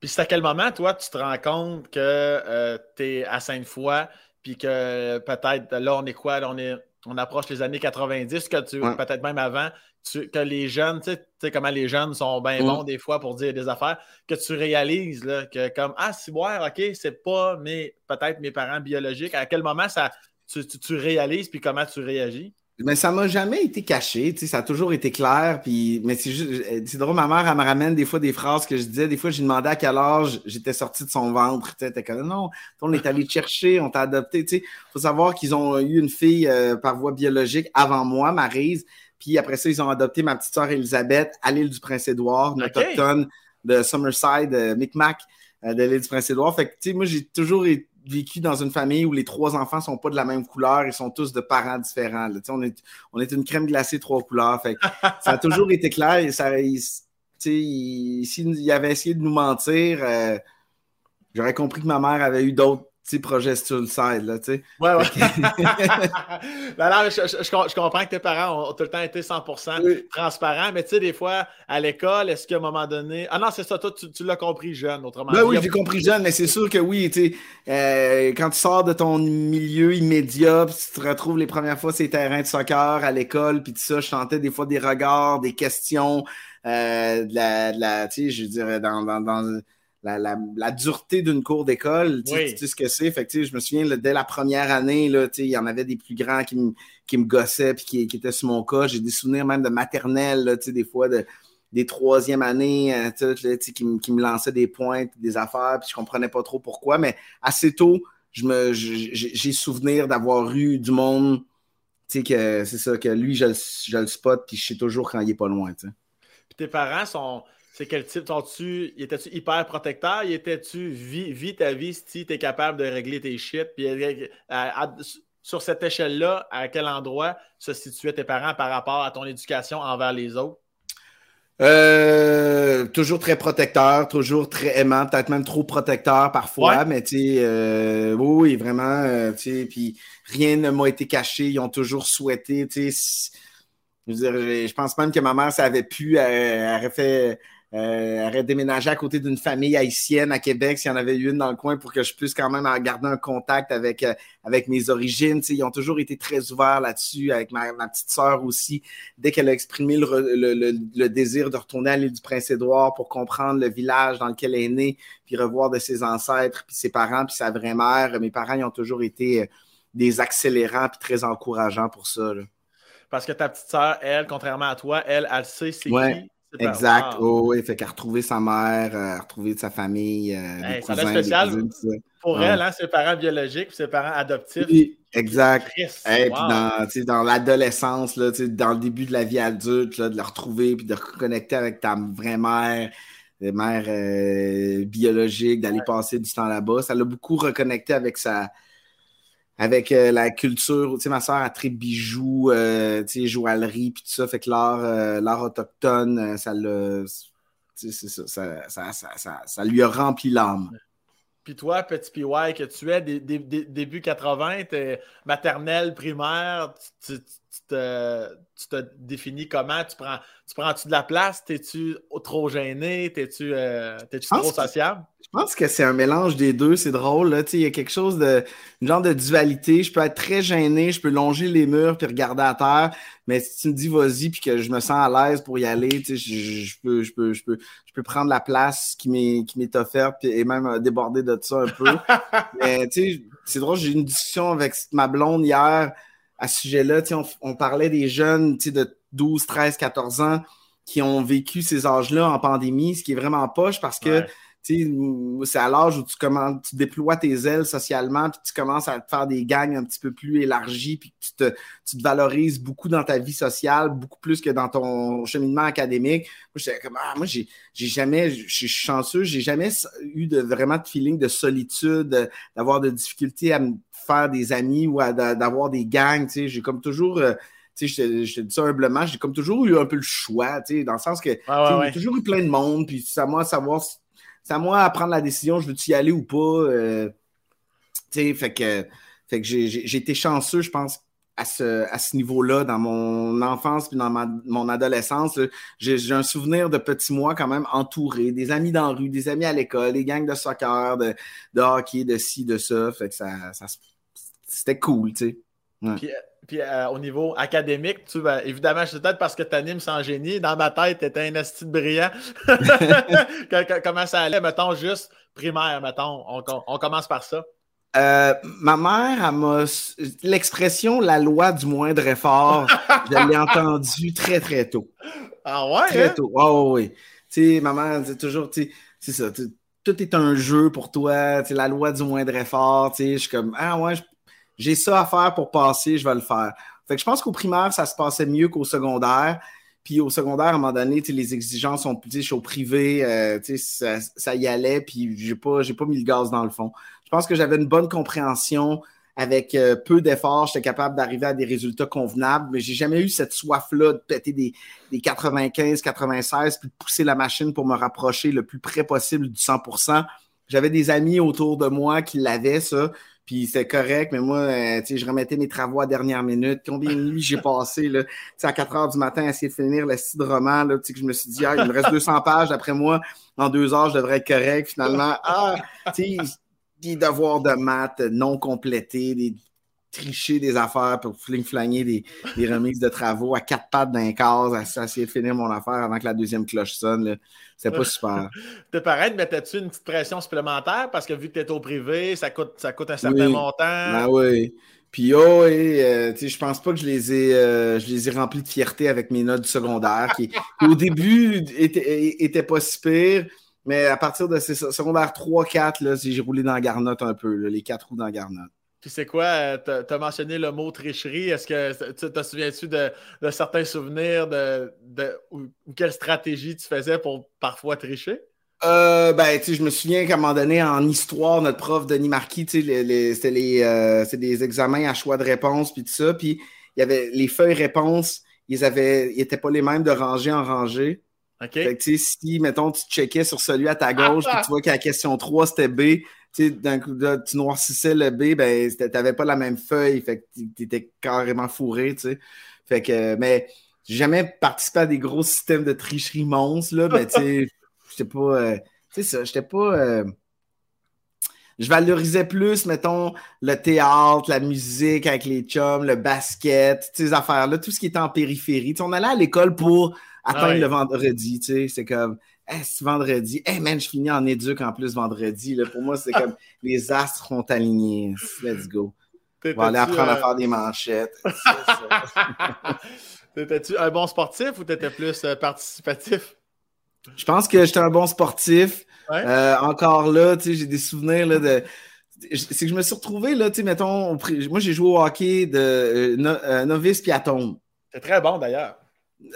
Puis c'est à quel moment, toi, tu te rends compte que euh, tu es à Sainte-Foy, puis que peut-être, là, on est quoi? on, est, on approche les années 90, que tu peut-être même avant, que les jeunes, tu sais comment les jeunes sont bien bons des fois pour dire des affaires, que tu réalises là, que comme Ah, si boire, OK, c'est pas mes peut-être mes parents biologiques. À quel moment ça tu, tu, réalises puis comment tu réagis? Mais ça m'a jamais été caché, ça a toujours été clair. Puis, mais c'est juste, c'est drôle, ma mère, elle me ramène des fois des phrases que je disais. Des fois, j'ai demandé à quel âge j'étais sorti de son ventre. Tu sais, comme non, on est allé te chercher, on t'a adopté. Il faut savoir qu'ils ont eu une fille euh, par voie biologique avant moi, Marise. Puis après ça, ils ont adopté ma petite sœur Elisabeth à l'île du Prince-Édouard, une autochtone de Summerside, euh, Micmac, euh, de l'île du Prince-Édouard. Fait que, tu sais, moi, j'ai toujours vécu dans une famille où les trois enfants sont pas de la même couleur, ils sont tous de parents différents. On, est, on est une crème glacée trois couleurs. Fait ça a toujours été clair. Et ça, s'il avait essayé de nous mentir, euh, j'aurais compris que ma mère avait eu d'autres petit projet sur le side, là, tu sais. Ouais, ouais. non, je, comprends que tes parents ont tout le temps été 100% transparents, mais tu sais, des fois, à l'école, est-ce qu'à un moment donné... Ah non, c'est ça, toi, tu, l'as compris jeune, autrement ben, Oui, j'ai compris jeune, mais c'est sûr que oui, tu sais, euh, quand tu sors de ton milieu immédiat, puis tu te retrouves les premières fois ces terrains de soccer à l'école, puis tout ça, je sentais des fois des regards, des questions, euh, de la, la tu sais, je dirais, dans, dans, dans la, dureté d'une cour d'école, tu, sais ce que c'est. Fait je me souviens, dès la première année, il y en avait des plus grands qui, me, qui me gossaient puis qui, qui, étaient sur mon cas. J'ai des souvenirs même de maternelle, des fois de, des troisième années euh, qui, qui, me lançaient des pointes, des affaires, puis je comprenais pas trop pourquoi. Mais assez tôt, je me j'ai souvenir d'avoir eu du monde, que c'est ça, que lui, je, je le spot, puis je sais toujours quand il est pas loin. Puis tes parents sont c'est quel type? tu étais-tu hyper protecteur? Étais-tu vis, ta vie si tu es capable de régler tes shit? Puis, euh, sur cette échelle-là, à quel endroit se situaient tes parents par rapport à ton éducation envers les autres? Euh, toujours très protecteur, toujours très aimant, peut-être même trop protecteur parfois, mais tu sais, euh, oui, vraiment, tu sais, puis rien ne m'a été caché, ils ont toujours souhaité, tu sais, je, je pense même que ma mère, ça avait pu, elle aurait fait euh, aurait déménagé à côté d'une famille haïtienne à Québec s'il y en avait une dans le coin pour que je puisse quand même garder un contact avec, euh, avec mes origines. ils ont toujours été très ouverts là-dessus, avec ma, petite sœur aussi. Dès qu'elle a exprimé le, désir de retourner à l'île du Prince-Édouard pour comprendre le village dans lequel elle est née, puis revoir de ses ancêtres, puis ses parents, puis sa vraie mère, mes parents ils ont toujours été euh, des accélérants puis très encourageants pour ça. Parce que ta petite sœur, elle, contrairement à toi, elle, elle sait c'est qui Exact. Oh, oui, fait qu'elle a retrouvé sa mère, euh, a retrouvé sa famille. Euh, ça des spécial pour elle, hein, ses parents biologiques ses parents adoptifs. exact. Et puis dans, dans l'adolescence, dans le début de la vie adulte, de la retrouver puis de reconnecter avec ta vraie mère, mère euh, biologique, d'aller passer du temps là-bas. Ça l'a beaucoup reconnecté avec sa, avec euh, la culture, tu sais, ma soeur a très bijoux, euh, tu sais, joaillerie, puis tout ça, fait que l'art, euh, l'art autochtone, ça, le, ça, ça, ça, ça, lui a rempli l'âme. Puis toi, petit PY, que tu es, début 80, es maternelle, primaire, tu, te, tu te définis comment? Tu prends, tu prends-tu de la place? T'es-tu trop gêné? T'es-tu, tu trop sociable? Je pense que c'est un mélange des deux, c'est drôle. Il y a quelque chose de. une genre de dualité. Je peux être très gêné, je peux longer les murs puis regarder à terre. Mais si tu me dis vas-y puis que je me sens à l'aise pour y aller, je, je, peux, je, peux, je, peux, je peux prendre la place qui m'est, offerte puis, et même déborder de ça un peu. mais tu sais, c'est drôle, j'ai eu une discussion avec ma blonde hier à ce sujet-là. On, on parlait des jeunes de 12, 13, 14 ans qui ont vécu ces âges-là en pandémie, ce qui est vraiment poche parce que c'est à l'âge où tu, commences, tu déploies tes ailes socialement, puis tu commences à te faire des gangs un petit peu plus élargis, puis tu te, tu te valorises beaucoup dans ta vie sociale, beaucoup plus que dans ton cheminement académique. Moi, comme, ah, moi, j'ai, j'ai jamais, je suis chanceux, j'ai jamais eu de, vraiment de feeling de solitude, d'avoir de difficultés à me faire des amis ou d'avoir des gangs, tu sais. J'ai comme toujours, euh, tu sais, je te dis ça humblement, j'ai comme toujours eu un peu le choix, tu sais, dans le sens que j'ai toujours eu plein de monde, puis c'est à moi de savoir, c'est à moi à prendre la décision, je veux-tu y aller ou pas. Euh, tu sais, fait que, fait que j'ai été chanceux, je pense, à ce, à ce niveau-là, dans mon enfance puis dans mon adolescence. J'ai un souvenir de petits mois quand même entouré, des amis dans la rue, des amis à l'école, des gangs de soccer, de, de, hockey, de ci, de ça. Fait que ça, ça c'était cool, tu sais. Puis, euh, au niveau académique, tu ben, évidemment, c'est peut-être parce que tu animes sans génie. Dans ma tête, tu étais un esti brillant. Comment ça allait, mettons, juste primaire, mettons. on commence par ça. Euh, ma mère, elle m'a. L'expression la loi du moindre effort, je l'ai entendue très, très tôt. Ah ouais? Très hein? tôt. Oh, oui. Tu sais, ma mère dit toujours, tu sais, c'est ça. Tout est un jeu pour toi. Tu la loi du moindre effort. Tu sais, je suis comme, ah ouais, j'ai ça à faire pour passer, je vais le faire. Fait que je pense qu'au primaire, ça se passait mieux qu'au secondaire. Puis au secondaire, à un moment donné, les exigences sont plus, je suis au privé, euh, ça, ça, y allait, puis j'ai pas, j'ai pas mis le gaz dans le fond. Je pense que j'avais une bonne compréhension. Avec euh, peu d'efforts, j'étais capable d'arriver à des résultats convenables, mais j'ai jamais eu cette soif-là de péter des, des 95, 96, puis de pousser la machine pour me rapprocher le plus près possible du 100% J'avais des amis autour de moi qui l'avaient, ça, puis c'est correct, mais moi, euh, je remettais mes travaux à dernière minute. Combien de nuits j'ai passé, là, à 4 heures du matin à essayer de finir le site de roman, là, que je me suis dit, ah, il me reste 200 pages, après moi, en deux heures, je devrais être correct. Finalement, ah, tu sais, des devoirs de maths non complétés, des tricher des affaires pour fling-flanger des, des, remises de travaux à quatre pattes d'un quart, à, essayer de finir mon affaire avant que la deuxième cloche sonne. C'est pas super. Tes parents te mettaient-tu une petite pression supplémentaire? Parce que vu que tu es au privé, ça coûte, ça coûte un certain montant? Ah oui. Puis oh, et, euh, je pense pas que je les ai euh, je les ai remplis de fierté avec mes notes secondaires qui, au début étaient, étaient pas si pires. Mais à partir de ces secondaires 3-4, j'ai roulé dans la garnotte un peu, les quatre roues dans la garnotte. Puis c'est quoi, euh, tu as mentionné le mot tricherie. Est-ce que tu te souviens-tu de, certains souvenirs de, ou, quelle stratégie tu faisais pour parfois tricher? Euh, ben, tu sais, je me souviens qu'à un moment donné, en histoire, notre prof Denis Marquis, tu sais, c'était les, euh, des examens à choix de réponse, puis tout ça. Puis il y avait les feuilles réponses, ils n'étaient pas les mêmes de rangée en rangée. Fait que, si, mettons, tu checkais sur celui à ta gauche, puis tu vois que la question 3, c'était B, d'un coup, tu noircissais le B, ben, t'avais pas la même feuille, fait que t'étais carrément fourré, tu sais. Fait que, mais j'ai jamais participé à des gros systèmes de tricherie monstres, là, ben, tu sais, j'étais pas, euh, tu sais ça, j'étais pas, euh, je valorisais plus, mettons, le théâtre, la musique avec les chums, le basket, ces affaires-là, tout ce qui était en périphérie. on allait à l'école pour atteindre le vendredi, tu sais, c'est comme, hey, c'est vendredi, hey man, je finis en éduc en plus vendredi, là. pour moi, c'est comme, les astres sont alignés, let's go. On va aller apprendre à euh, faire des manchettes. T'étais-tu un bon sportif ou t'étais plus euh, participatif? Je pense que j'étais un bon sportif. Euh, encore là, j'ai des souvenirs là, de. C'est que je me suis retrouvé, là, mettons, moi j'ai joué au hockey de novice puis C'est très bon d'ailleurs.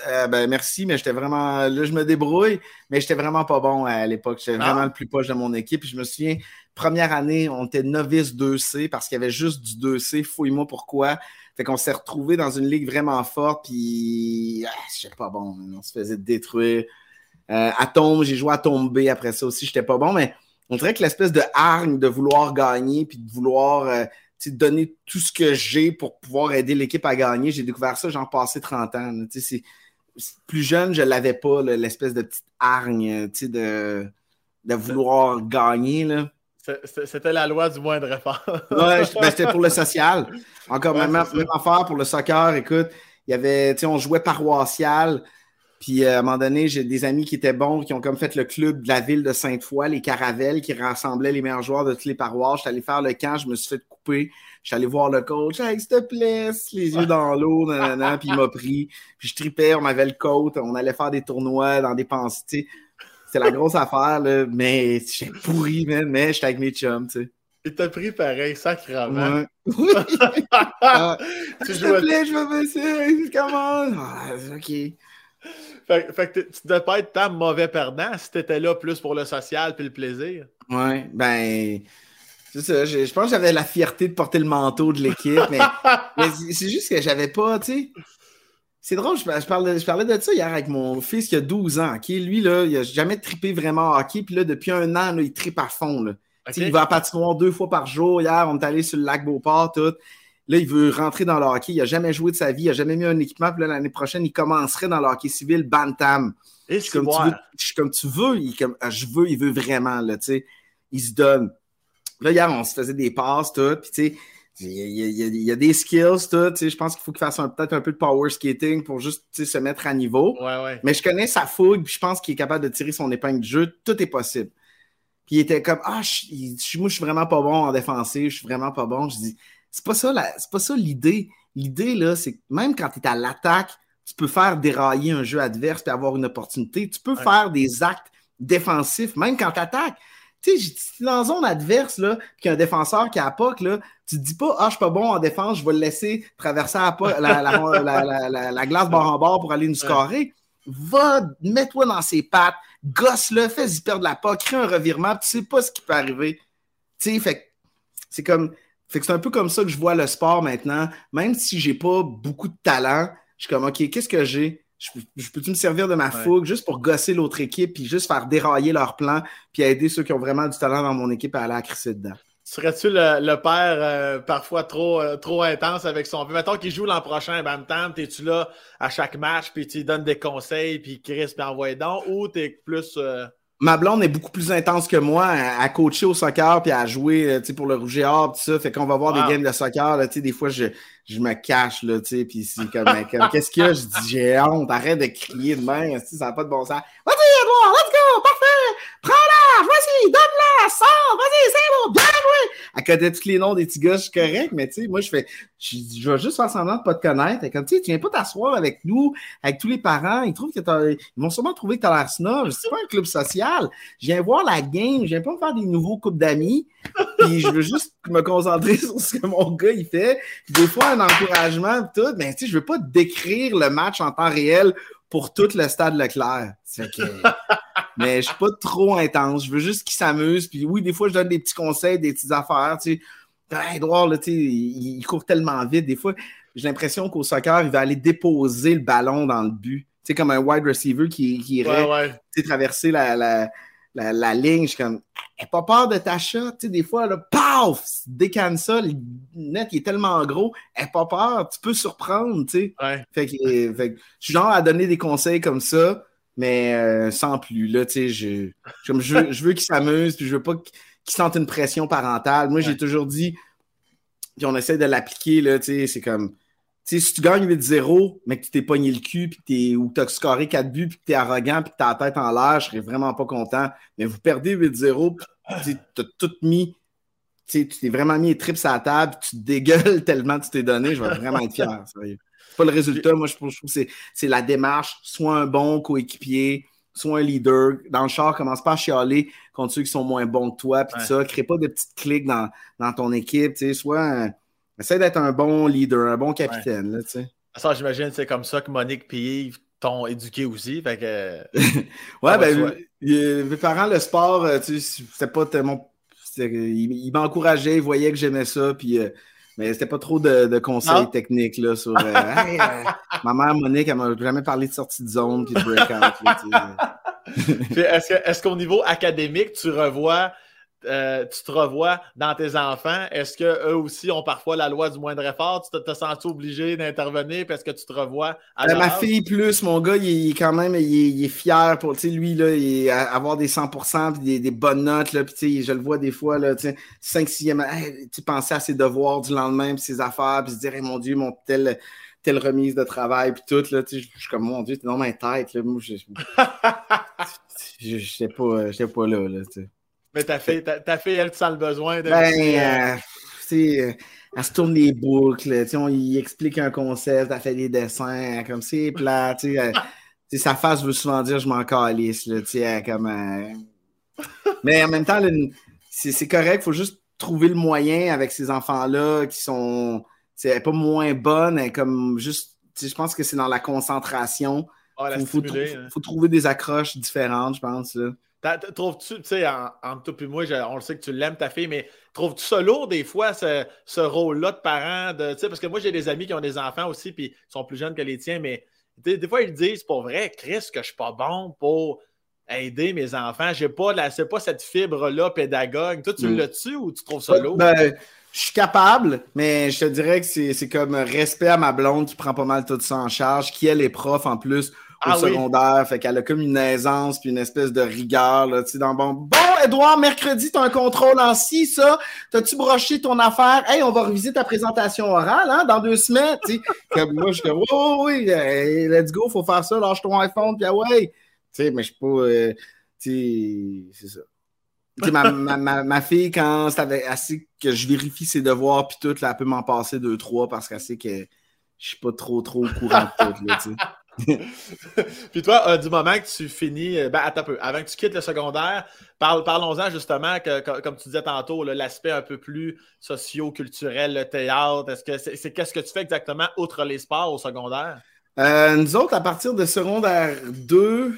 Euh, ben, merci, mais j'étais vraiment. Là, je me débrouille, mais j'étais vraiment pas bon à l'époque. J'étais vraiment ah. le plus proche de mon équipe. je me souviens, première année, on était novice 2C parce qu'il y avait juste du 2C. Fouille-moi pourquoi. Fait qu'on s'est retrouvé dans une ligue vraiment forte, puis ah, je sais pas bon. On se faisait détruire. Euh, à tombe, j'ai joué à tombe B après ça aussi, j'étais pas bon, mais on dirait que l'espèce de hargne de vouloir gagner, puis de vouloir. Euh, donner tout ce que j'ai pour pouvoir aider l'équipe à gagner. J'ai découvert ça, j'en passé 30 ans. plus jeune, je l'avais pas, l'espèce de petite hargne de, de vouloir gagner. C'était la loi du moindre effort. ouais, ben, c'était pour le social. Encore même, même affaire pour le soccer. Écoute, il y avait, on jouait paroissial. Puis euh, à un moment donné, j'ai des amis qui étaient bons, qui ont comme fait le club de la ville de Sainte-Foy, les Caravelles, qui rassemblaient les meilleurs joueurs de toutes les paroisses. J'étais allé faire le camp, je me suis fait couper. Je suis allé voir le coach. Hey, s'il te plaît, les yeux dans l'eau, puis il m'a pris. Puis je tripais, on m'avait le coach, on allait faire des tournois dans des pensées. C'est la grosse affaire, là, mais j'ai pourri, man, mais j'étais avec mes chums, tu sais. Il t'a pris pareil, sacrément. Oui. ah, S'il te plaît, je veux baisser. Comment? Ah, ok. Fait, fait, que tu devais pas être tant mauvais perdant si tu étais là plus pour le social puis le plaisir. Oui, ben. C'est ça. Je, pense que j'avais la fierté de porter le manteau de l'équipe, mais, c'est juste que j'avais pas, tu sais. C'est drôle, je, parlais, je, parlais, de ça hier avec mon fils qui a 12 ans. ok? Lui, là, il n'a jamais trippé vraiment hockey. Puis là, depuis un an, là, il trippe à fond. Là. Il va à patinoire deux fois par jour. Hier, on est allé sur le lac Beauport, tout. Là, il veut rentrer dans le hockey. Il n'a jamais joué de sa vie. Il n'a jamais mis un équipement. Puis l'année prochaine, il commencerait dans le hockey civil Bantam. Je suis comme, tu veux, je comme tu veux. Il, comme, ah, je veux, il veut vraiment. Là, il se donne. Là, hier, on se faisait des passes, tout. Puis, tu sais, il y, a, des skills, tout. Je pense qu'il faut qu'il fasse peut-être un peu de power skating pour juste se mettre à niveau. Ouais, ouais. Mais je connais sa fougue, puis je pense qu'il est capable de tirer son épingle du jeu. Tout est possible. Puis il était comme Ah, je, moi, je suis vraiment pas bon en défensif, je suis vraiment pas bon. Je dis c'est pas ça, c'est pas ça l'idée. L'idée, là, c'est que même quand tu es à l'attaque, tu peux faire dérailler un jeu adverse et avoir une opportunité. Tu peux faire des actes défensifs, même quand tu attaques. Tu sais, dans zone adverse, là, puis qu'il y a un défenseur qui a POC, là, tu te dis pas, ah, je suis pas bon en défense, je vais le laisser traverser la, la, la, glace bord en bord pour aller nous scorer. Va, mets-toi dans ses pattes, gosse-le, fais-y perdre la POC, crée un revirement, tu sais pas ce qui peut arriver. Tu sais, fait c'est comme, fait que c'est un peu comme ça que je vois le sport maintenant. Même si j'ai pas beaucoup de talent, je suis comme, OK, qu'est-ce que j'ai? Je, peux-tu me servir de ma fougue juste pour gosser l'autre équipe, puis juste faire dérailler leur plan, puis aider ceux qui ont vraiment du talent dans mon équipe à aller à crisser dedans? Serais-tu le, père euh, parfois trop, euh, trop intense avec son? Mettons qu'il joue l'an prochain, bam tam, t'es-tu là à chaque match, puis tu lui donnes des conseils, puis Chris, puis envoie donc, ou t'es plus. Euh, ma blonde est beaucoup plus intense que moi à, coacher au soccer puis à jouer euh, pour le rouge et or tout ça. Fait qu'on va voir des games de soccer là, des fois je, je me cache là puis c'est comme, qu'est-ce qu'il y a je dis? J'ai honte. Arrête de crier de main ça n'a pas de bon sens. Vas-y Edouard let's go parfait. Prends-la vas-y donne-la sors vas-y c'est bon bien joué de tous les noms des petits gars je suis mais tu sais moi je fais je, je vais juste faire semblant de pas te connaître et comme tu sais tu viens pas t'asseoir avec nous avec tous les parents ils trouvent que ils vont sûrement trouver que t'as l'air snob c'est pas un club social je viens voir la game, je viens pas me faire des nouveaux couples d'amis. Puis je veux juste me concentrer sur ce que mon gars il fait. des fois, un encouragement, tout. Mais tu sais, je veux pas décrire le match en temps réel pour tout le stade Leclerc. mais je suis pas trop intense. Je veux juste qu'il s'amuse. Puis oui, des fois, je donne des petits conseils, des petites affaires. Tu sais. Edouard, là, tu sais, il, court tellement vite. Des fois, j'ai l'impression qu'au soccer, il va aller déposer le ballon dans le but sais, comme un wide receiver qui, qui irait traverser la, la, la, ligne. Je suis comme, n'aie pas peur de ta shot. Tu sais, des fois, là, paf, décanne ça, le net il est tellement gros, n'aie pas peur, tu peux surprendre. Tu sais. Fait, que, fait je suis genre à donner des conseils comme ça, mais euh, sans plus. Là, tu sais, je, je, je veux qu'il s'amuse, puis je veux pas qu'il sente une pression parentale. Moi, j'ai toujours dit, puis on essaie de l'appliquer, là, tu sais, c'est comme si tu gagnes 8-0, mais que tu t'es pogné le cul, puis ou que tu as scoré 4 buts, puis que tu es arrogant, puis que tu as la tête en l'air, je serais vraiment pas content. Mais vous perdez 8-0, tu as tout mis, tu t'es vraiment mis les trips à la table, tu te dégueules tellement tu t'es donné, je vais vraiment être fier. C'est pas le résultat, moi je trouve, que c'est la démarche, soit un bon coéquipier, soit un leader. Dans le char, commence pas à chialer contre ceux qui sont moins bons que toi, puis ça. Crée pas de petites clics dans, dans ton équipe, tu sais, soit. Un, Essaye d'être un bon leader, un bon capitaine. Là, ça, j'imagine c'est comme ça que Monique et Yves t'ont éduqué aussi. Fait que, ouais, ben, mes parents, le sport, euh, tu sais, c'était pas tellement. Ils, m'encourageaient, ils voyaient que j'aimais ça, puis. Euh, mais c'était pas trop de, conseils techniques là, sur. Euh, ma mère Monique, elle m'a jamais parlé de sortie de zone puis de breakout. est-ce qu'au niveau académique, tu revois euh, tu te revois dans tes enfants, est-ce qu'eux aussi ont parfois la loi du moindre effort? Tu te, sens obligé d'intervenir parce que tu te revois à euh, Ma fille plus, mon gars, il, est quand même il est, fier pour lui, là, avoir des 100% et des, bonnes notes. Là, je le vois des fois, 5-6e, tu pensais à ses devoirs du lendemain, puis ses affaires, puis se dire mon Dieu, mon telle, telle remise de travail, puis tout. Là, je suis comme mon Dieu, t'es dans ma tête. Là, moi, je n'étais pas, pas là. là mais ta fille, ta, fille, elle, tu sens le besoin de. Ben, euh, euh, elle se tourne les boucles. On y explique un concept, elle fait des dessins, comme c'est plat. sa face veut souvent dire je m'en calisse. Là, comme, euh, Mais en même temps, c'est correct, il faut juste trouver le moyen avec ces enfants-là qui sont. C'est pas moins bonne, comme juste. Je pense que c'est dans la concentration. Ah, il faut, faut, trouver des accroches différentes, je pense. Là. Trouves-tu, tu sais, entre toi et moi, on le sait que tu l'aimes, ta fille, mais trouves-tu ça lourd des fois, ce, rôle-là de parent? De, parce que moi, j'ai des amis qui ont des enfants aussi, puis ils sont plus jeunes que les tiens, mais Des, fois, ils disent pour vrai, Chris, que je suis pas bon pour aider mes enfants. J'ai pas la, c'est pas cette fibre-là pédagogue. Toi, tu mm. l'as-tu ou tu trouves ça lourd? Ben, je suis capable, mais je te dirais que c'est comme respect à ma blonde qui prend pas mal tout ça en charge, qui est les profs en plus au ah secondaire. Fait qu'elle a comme une aisance puis une espèce de rigueur, là, tu sais, dans bon. Bon, Edouard, mercredi, t'as un contrôle en si, ça. T'as-tu broché ton affaire? Hey, on va reviser ta présentation orale, hein, dans deux semaines, tu sais. comme moi, je dis, oui, oui, let's go, faut faire ça, lâche ton iPhone, puis ah ouais. Tu sais, mais je suis pas, euh, tu sais, c'est ça. Ma, ma, ma, fille, quand c'est assez que je vérifie ses devoirs puis tout, là, elle peut m'en passer deux, trois parce qu'elle sait que je suis pas trop trop au courant de tout. Là, Puis toi, euh, du moment que tu finis, euh, ben attends peu, avant que tu quittes le secondaire, parlons-en justement, que, comme tu disais tantôt, l'aspect un peu plus socio-culturel, le théâtre. Est-ce que c'est qu'est-ce que tu fais exactement outre les sports au secondaire? Euh, nous autres, à partir de secondaire 2,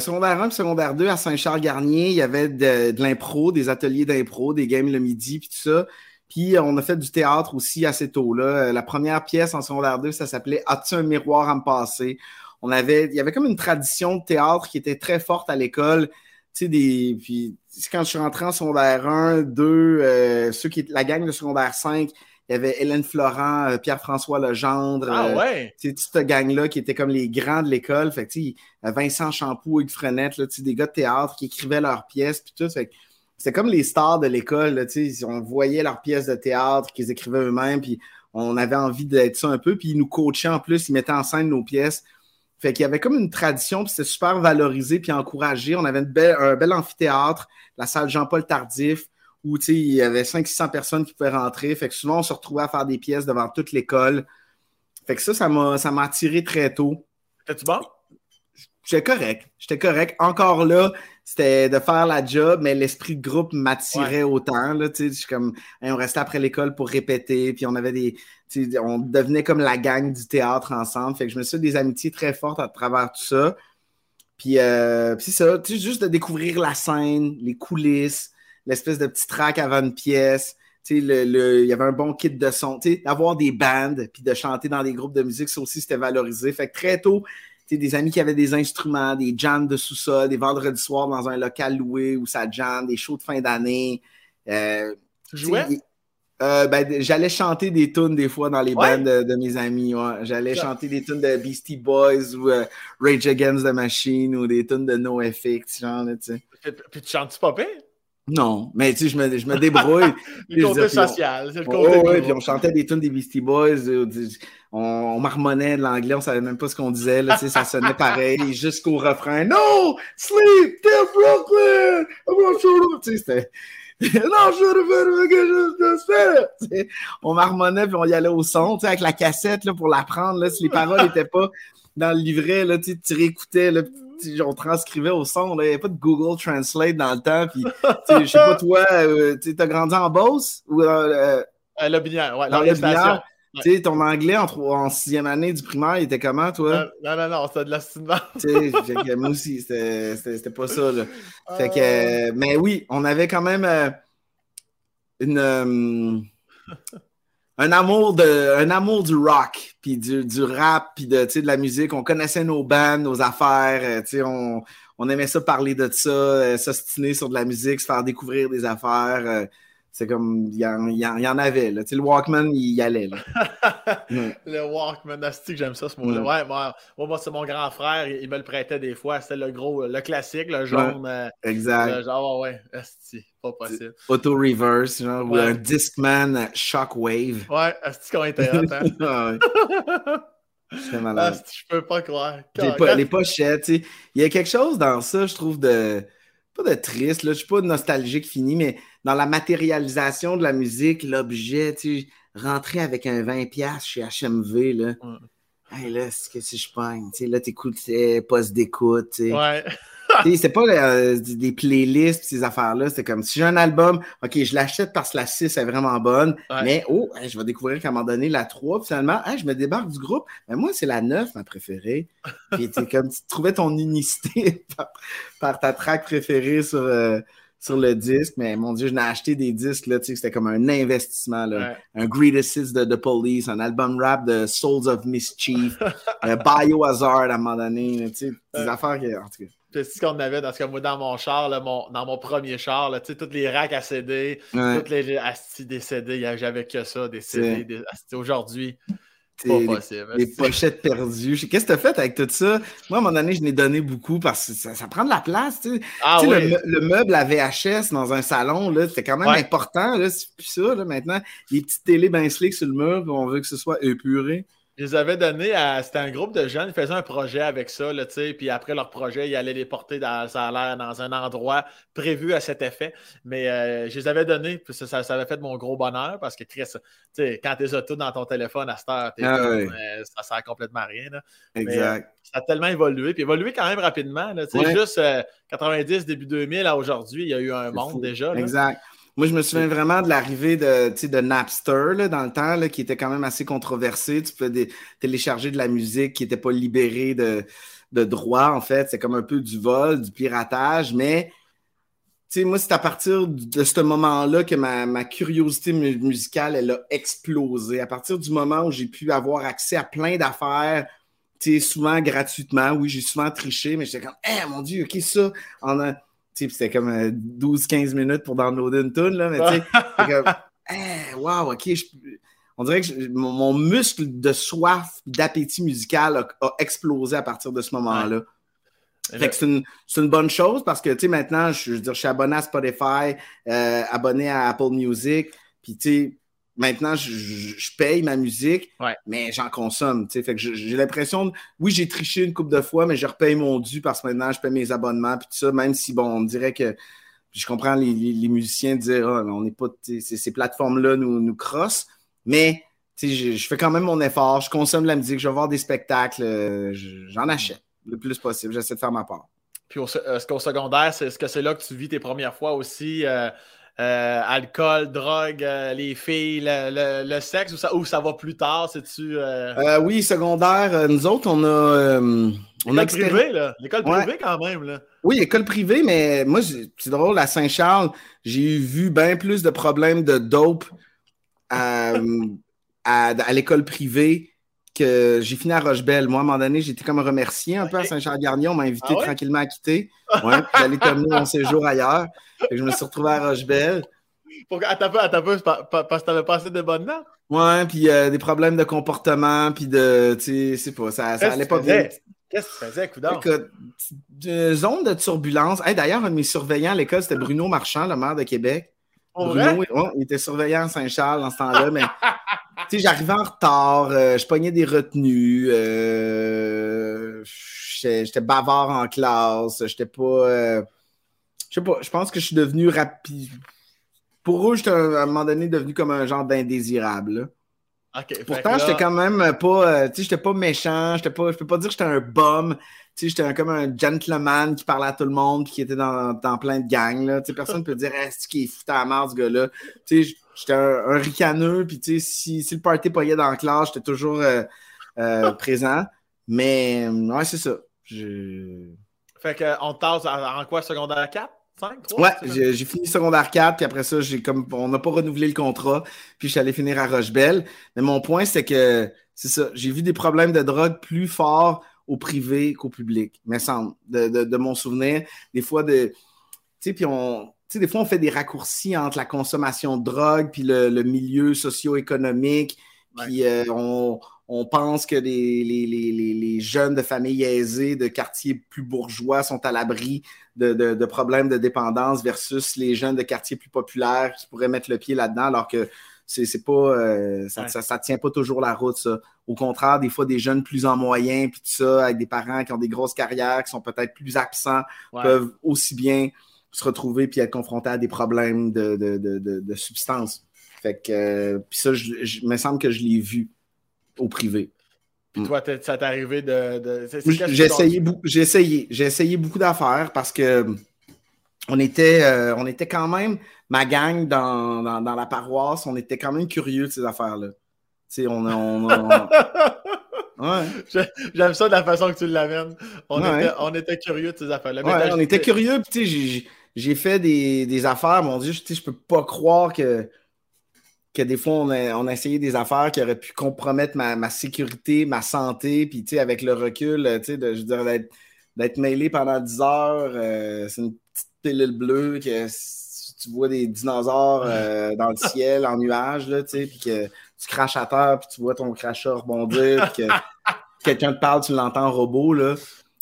secondaire 1 et secondaire 2 à Saint-Charles-Garnier, il y avait de, de l'impro, des ateliers d'impro, des games le midi, puis tout ça. Puis on a fait du théâtre aussi assez tôt. Là. Euh, la première pièce en secondaire 2, ça s'appelait As-tu un miroir à me passer? On avait, il y avait comme une tradition de théâtre qui était très forte à l'école. Tu sais, des. Puis quand je suis rentré en secondaire 1, 2, euh, ceux qui la gang de secondaire 5, il y avait Hélène Florent, euh, Pierre-François Legendre. Ah ouais? tu sais, cette gang-là qui était comme les grands de l'école. Fait que, tu sais, Vincent Champoux, Hugues Frenette, là, tu sais, des gars de théâtre qui écrivaient leurs pièces, puis tout. Fait c'était comme les stars de l'école. On voyait leurs pièces de théâtre qu'ils écrivaient eux-mêmes, puis on avait envie d'être ça un peu. Puis ils nous coachaient en plus, ils mettaient en scène nos pièces. Fait qu'il y avait comme une tradition, puis c'était super valorisé, puis encouragé. On avait une belle, un bel amphithéâtre, la salle Jean-Paul Tardif, où il y avait 500-600 personnes qui pouvaient rentrer. Fait que souvent, on se retrouvait à faire des pièces devant toute l'école. Fait que ça, ça m'a attiré très tôt. T'es-tu bon? J'étais correct. J'étais correct. Encore là, c'était de faire la job, mais l'esprit de groupe m'attirait autant. Là, comme, on restait après l'école pour répéter, puis on avait des. On devenait comme la gang du théâtre ensemble. Fait que je me suis fait des amitiés très fortes à travers tout ça. Puis, euh, c'est ça, juste de découvrir la scène, les coulisses, l'espèce de petit track avant une pièce. Il le, y avait un bon kit de son. D'avoir des bandes, puis de chanter dans des groupes de musique, ça aussi, c'était valorisé. Fait que très tôt, des amis qui avaient des instruments, des jams de sous-sol, des vendredis soirs dans un local loué où ça jam, des shows de fin d'année. Euh, jouais? Euh, ben, j'allais chanter des tunes des fois dans les bandes de, mes amis. J'allais chanter des tunes de Beastie Boys ou euh, Rage Against the Machine ou des tunes de NoFX. Genre, Puis tu chantes-tu pas pire? Non, mais tu sais, je me, je me débrouille. le côté social, c'est le côté. Oh, puis on chantait des tunes des Beastie Boys, euh, on, on marmonnait de l'anglais, on savait même pas ce qu'on disait, là, ça sonnait pareil, jusqu'au refrain. No! Sleep! Till Brooklyn! Tu sais, c'était. non, je On marmonnait puis on y allait au son, tu sais, avec la cassette là, pour l'apprendre. Là, si les paroles n'étaient pas dans le livret, là, tu réécoutais, là, on transcrivait au son. Il n'y avait pas de Google Translate dans le temps. Puis, je sais pas, toi, euh, tu as grandi en Beauce ou euh, euh, Le Binière, ouais, dans Tu sais, ton anglais en, en, sixième année du primaire, il était comment, toi? Non, non, non, c'était de la Tu sais, moi aussi, c'était pas ça, là. Fait que, ah. mais oui, on avait quand même une un amour de un amour du rock puis du, du rap puis de, de la musique on connaissait nos bands nos affaires euh, on, on aimait ça parler de ça euh, s'ostiner sur de la musique se faire découvrir des affaires euh, c'est comme, il y, en, y en avait, là. Le Walkman, il y allait, là. Le Walkman, que j'aime ça, ce mot-là. Ouais, moi, moi c'est mon grand frère, il me le prêtait des fois. C'était le gros, le classique, le jaune. Exact. genre, ouais, asti, pas possible. Auto-reverse, genre, ou un Discman Shockwave. Ouais, asti qu'on était hein? C'est malade. Asti, je peux pas croire. Les, les pochettes, tu sais. Il y a quelque chose dans ça, je trouve, de pas de triste, là, je suis pas nostalgique fini, mais dans la matérialisation de la musique, l'objet, tu sais, rentrer avec un 20$ chez HMV, là. Hey, là, c'est que si je pogne, tu sais, là, t'écoutes poste d'écoute, tu sais. Ouais. C'est pas euh, des playlists, ces affaires-là. C'est comme si j'ai un album, OK, je l'achète parce que la 6 est vraiment bonne, mais oh, je vais découvrir qu'à un moment donné, la 3, finalement, je me débarque du groupe. Mais moi, c'est la 9, ma préférée. Puis comme tu trouvais ton unicité par, ta track préférée sur, euh, sur le disque, mais mon Dieu, je n'ai acheté des disques, là, tu sais, c'était comme un investissement, là. Un Greatest de The Police, un album rap de Souls of Mischief, un Biohazard à un moment donné, tu sais, des affaires qui, en tout cas. C'est ce qu'on avait dans, ce moi, dans mon char, là, mon, dans mon premier char, là, toutes les racks à CD, toutes les astis des CD, j'avais que ça, des CD. Des, aujourd'hui, pas possible. Des pochettes perdues. Qu'est-ce que tu as fait avec tout ça? Moi, à un moment donné, je n'ai donné beaucoup parce que ça, prend de la place. Tu sais. Ah le, meuble à VHS dans un salon, c'était quand même important. C'est plus ça. Là, maintenant, les petites télé bien slick sur le meuble, on veut que ce soit épuré. Je les avais donné à. C'était un groupe de jeunes, ils faisaient un projet avec ça, là, puis après leur projet, ils allaient les porter dans, ça dans un endroit prévu à cet effet. Mais euh, je les avais donnés, puis ça, ça, avait fait mon gros bonheur parce que Chris, quand tu tout dans ton téléphone à cette heure, ah, euh, ça sert complètement à rien. exact. Euh, ça a tellement évolué, puis évolué quand même rapidement. Là, Juste 90, début 2000 à aujourd'hui, il y a eu un monde déjà. Exact. Moi, je me souviens vraiment de l'arrivée de, de Napster dans le temps, qui était quand même assez controversé. Tu pouvais télécharger de la musique qui n'était pas libérée de, de droit, en fait. C'est comme un peu du vol, du piratage, mais moi, c'est à partir de ce moment-là que ma, curiosité musicale, elle a explosé. À partir du moment où j'ai pu avoir accès à plein d'affaires, souvent gratuitement. Oui, j'ai souvent triché, mais j'étais comme, eh mon Dieu, OK, ça, en c'était comme 12-15 euh, minutes pour downloader une tune, là, mais tu sais, comme, hey, wow, ok, on dirait que mon, muscle de soif, d'appétit musical a, explosé à partir de ce moment-là. Fait que c'est une, une, bonne chose parce que, tu sais, maintenant, je, veux dire, je suis abonné à Spotify, euh, abonné à Apple Music, puis, tu sais, maintenant, je, paye ma musique, mais j'en consomme. Fait que j'ai l'impression, de, oui, j'ai triché une couple de fois, mais je repaye mon dû parce que maintenant, je paye mes abonnements, puis tout ça, même si, bon, on dirait que je comprends les, musiciens dire, ah, on n'est pas, ces plateformes-là nous, nous crossent, mais je, je, fais quand même mon effort, je consomme la musique, je vais voir des spectacles, euh, j'en achète le plus possible, j'essaie de faire ma part. Puis, est-ce qu'au secondaire, est-ce que c'est là que tu vis tes premières fois aussi? Euh, euh, alcool, drogue, euh, les filles, le, sexe, ou ça, ou ça va plus tard, c'est-tu... Euh? oui, secondaire, nous autres, on a... on a privée, là. L'école privée, quand même, là. Oui, école privée, mais moi, c'est drôle, à Saint-Charles, j'ai vu bien plus de problèmes de dope à, l'école privée que j'ai fini à Rochebelle. Moi, à un moment donné, j'étais comme remercié un peu à Saint-Charles-Garnier. On m'a invité ah tranquillement à quitter. Ouais, j'allais terminer mon séjour ailleurs. Et je me suis retrouvé à Rochebelle. Pour... Attends peu, attends peu, parce que t'avais pas assez de bonnes notes? Ouais, puis euh, des problèmes de comportement, puis de, tu sais, c'est pas, ça, ça allait pas bien. Qu'est-ce que tu faisais, coudard? Zone de turbulence. D'ailleurs, un de mes surveillants à l'école, c'était Bruno Marchand, le maire de Québec. Bruno, il était surveillant à Saint-Charles dans ce temps-là, mais tu sais, j'arrivais en retard, euh, je pognais des retenues, euh, j'étais bavard en classe, j'étais pas. Euh, je sais pas, je pense que je suis devenu rapide. Pour eux, j'étais à un moment donné devenu comme un genre d'indésirable. Pourtant, j'étais quand même pas, tu sais, j'étais pas méchant, j'étais pas, je peux pas dire que j'étais un bum, sais, j'étais comme un gentleman qui parlait à tout le monde qui était dans, plein de gangs, là. Tu sais, personne ne peut dire, est-ce qu'il est foutu à la ce gars-là? Tu sais, j'étais un, ricaneux, puis tu sais, si, si, le party payait dans la classe, j'étais toujours euh, euh, présent. Mais, ouais, c'est ça. Fait qu'on tasse en quoi, secondaire 4? 5, 3, ouais, j'ai fini secondaire 4, puis après ça, j'ai comme on n'a pas renouvelé le contrat, puis je suis allé finir à Rochebelle. Mais mon point, c'est que c'est ça, j'ai vu des problèmes de drogue plus forts au privé qu'au public, me semble, de, de, mon souvenir. Des fois, de, puis on, des fois, on fait des raccourcis entre la consommation de drogue puis le, milieu socio-économique. Puis euh, on, on, pense que les, les, les, les, jeunes de familles aisées, de quartiers plus bourgeois sont à l'abri de, de, de, problèmes de dépendance versus les jeunes de quartiers plus populaires qui pourraient mettre le pied là-dedans, alors que c'est pas euh, ça, ça, tient pas toujours la route, ça. Au contraire, des fois, des jeunes plus en moyen, puis tout ça, avec des parents qui ont des grosses carrières, qui sont peut-être plus absents, peuvent aussi bien se retrouver puis être confrontés à des problèmes de, de, de, substance. Fait que euh, puis ça, je, me semble que je l'ai vu au privé. Puis toi, ça t'est arrivé de. J'ai essayé, essayé beaucoup d'affaires parce que on était, euh, on était quand même, ma gang dans, dans, la paroisse, on était quand même curieux de ces affaires-là. Tu sais, on, on, ouais. ça de la façon que tu l'amènes. On, était, on était curieux de ces affaires-là. Ouais, on était curieux, puis tu sais, j'ai fait des, affaires, mon Dieu, je, je peux pas croire que, que des fois, on a, essayé des affaires qui auraient pu compromettre ma, sécurité, ma santé, puis avec le recul, de, je veux dire, d'être mêlé pendant 10 heures, euh, c'est une petite pilule bleue que tu vois des dinosaures euh, dans le ciel, en nuage, là, puis que tu craches à terre, puis tu vois ton crachat rebondir, puis que quelqu'un te parle, tu l'entends robot, là.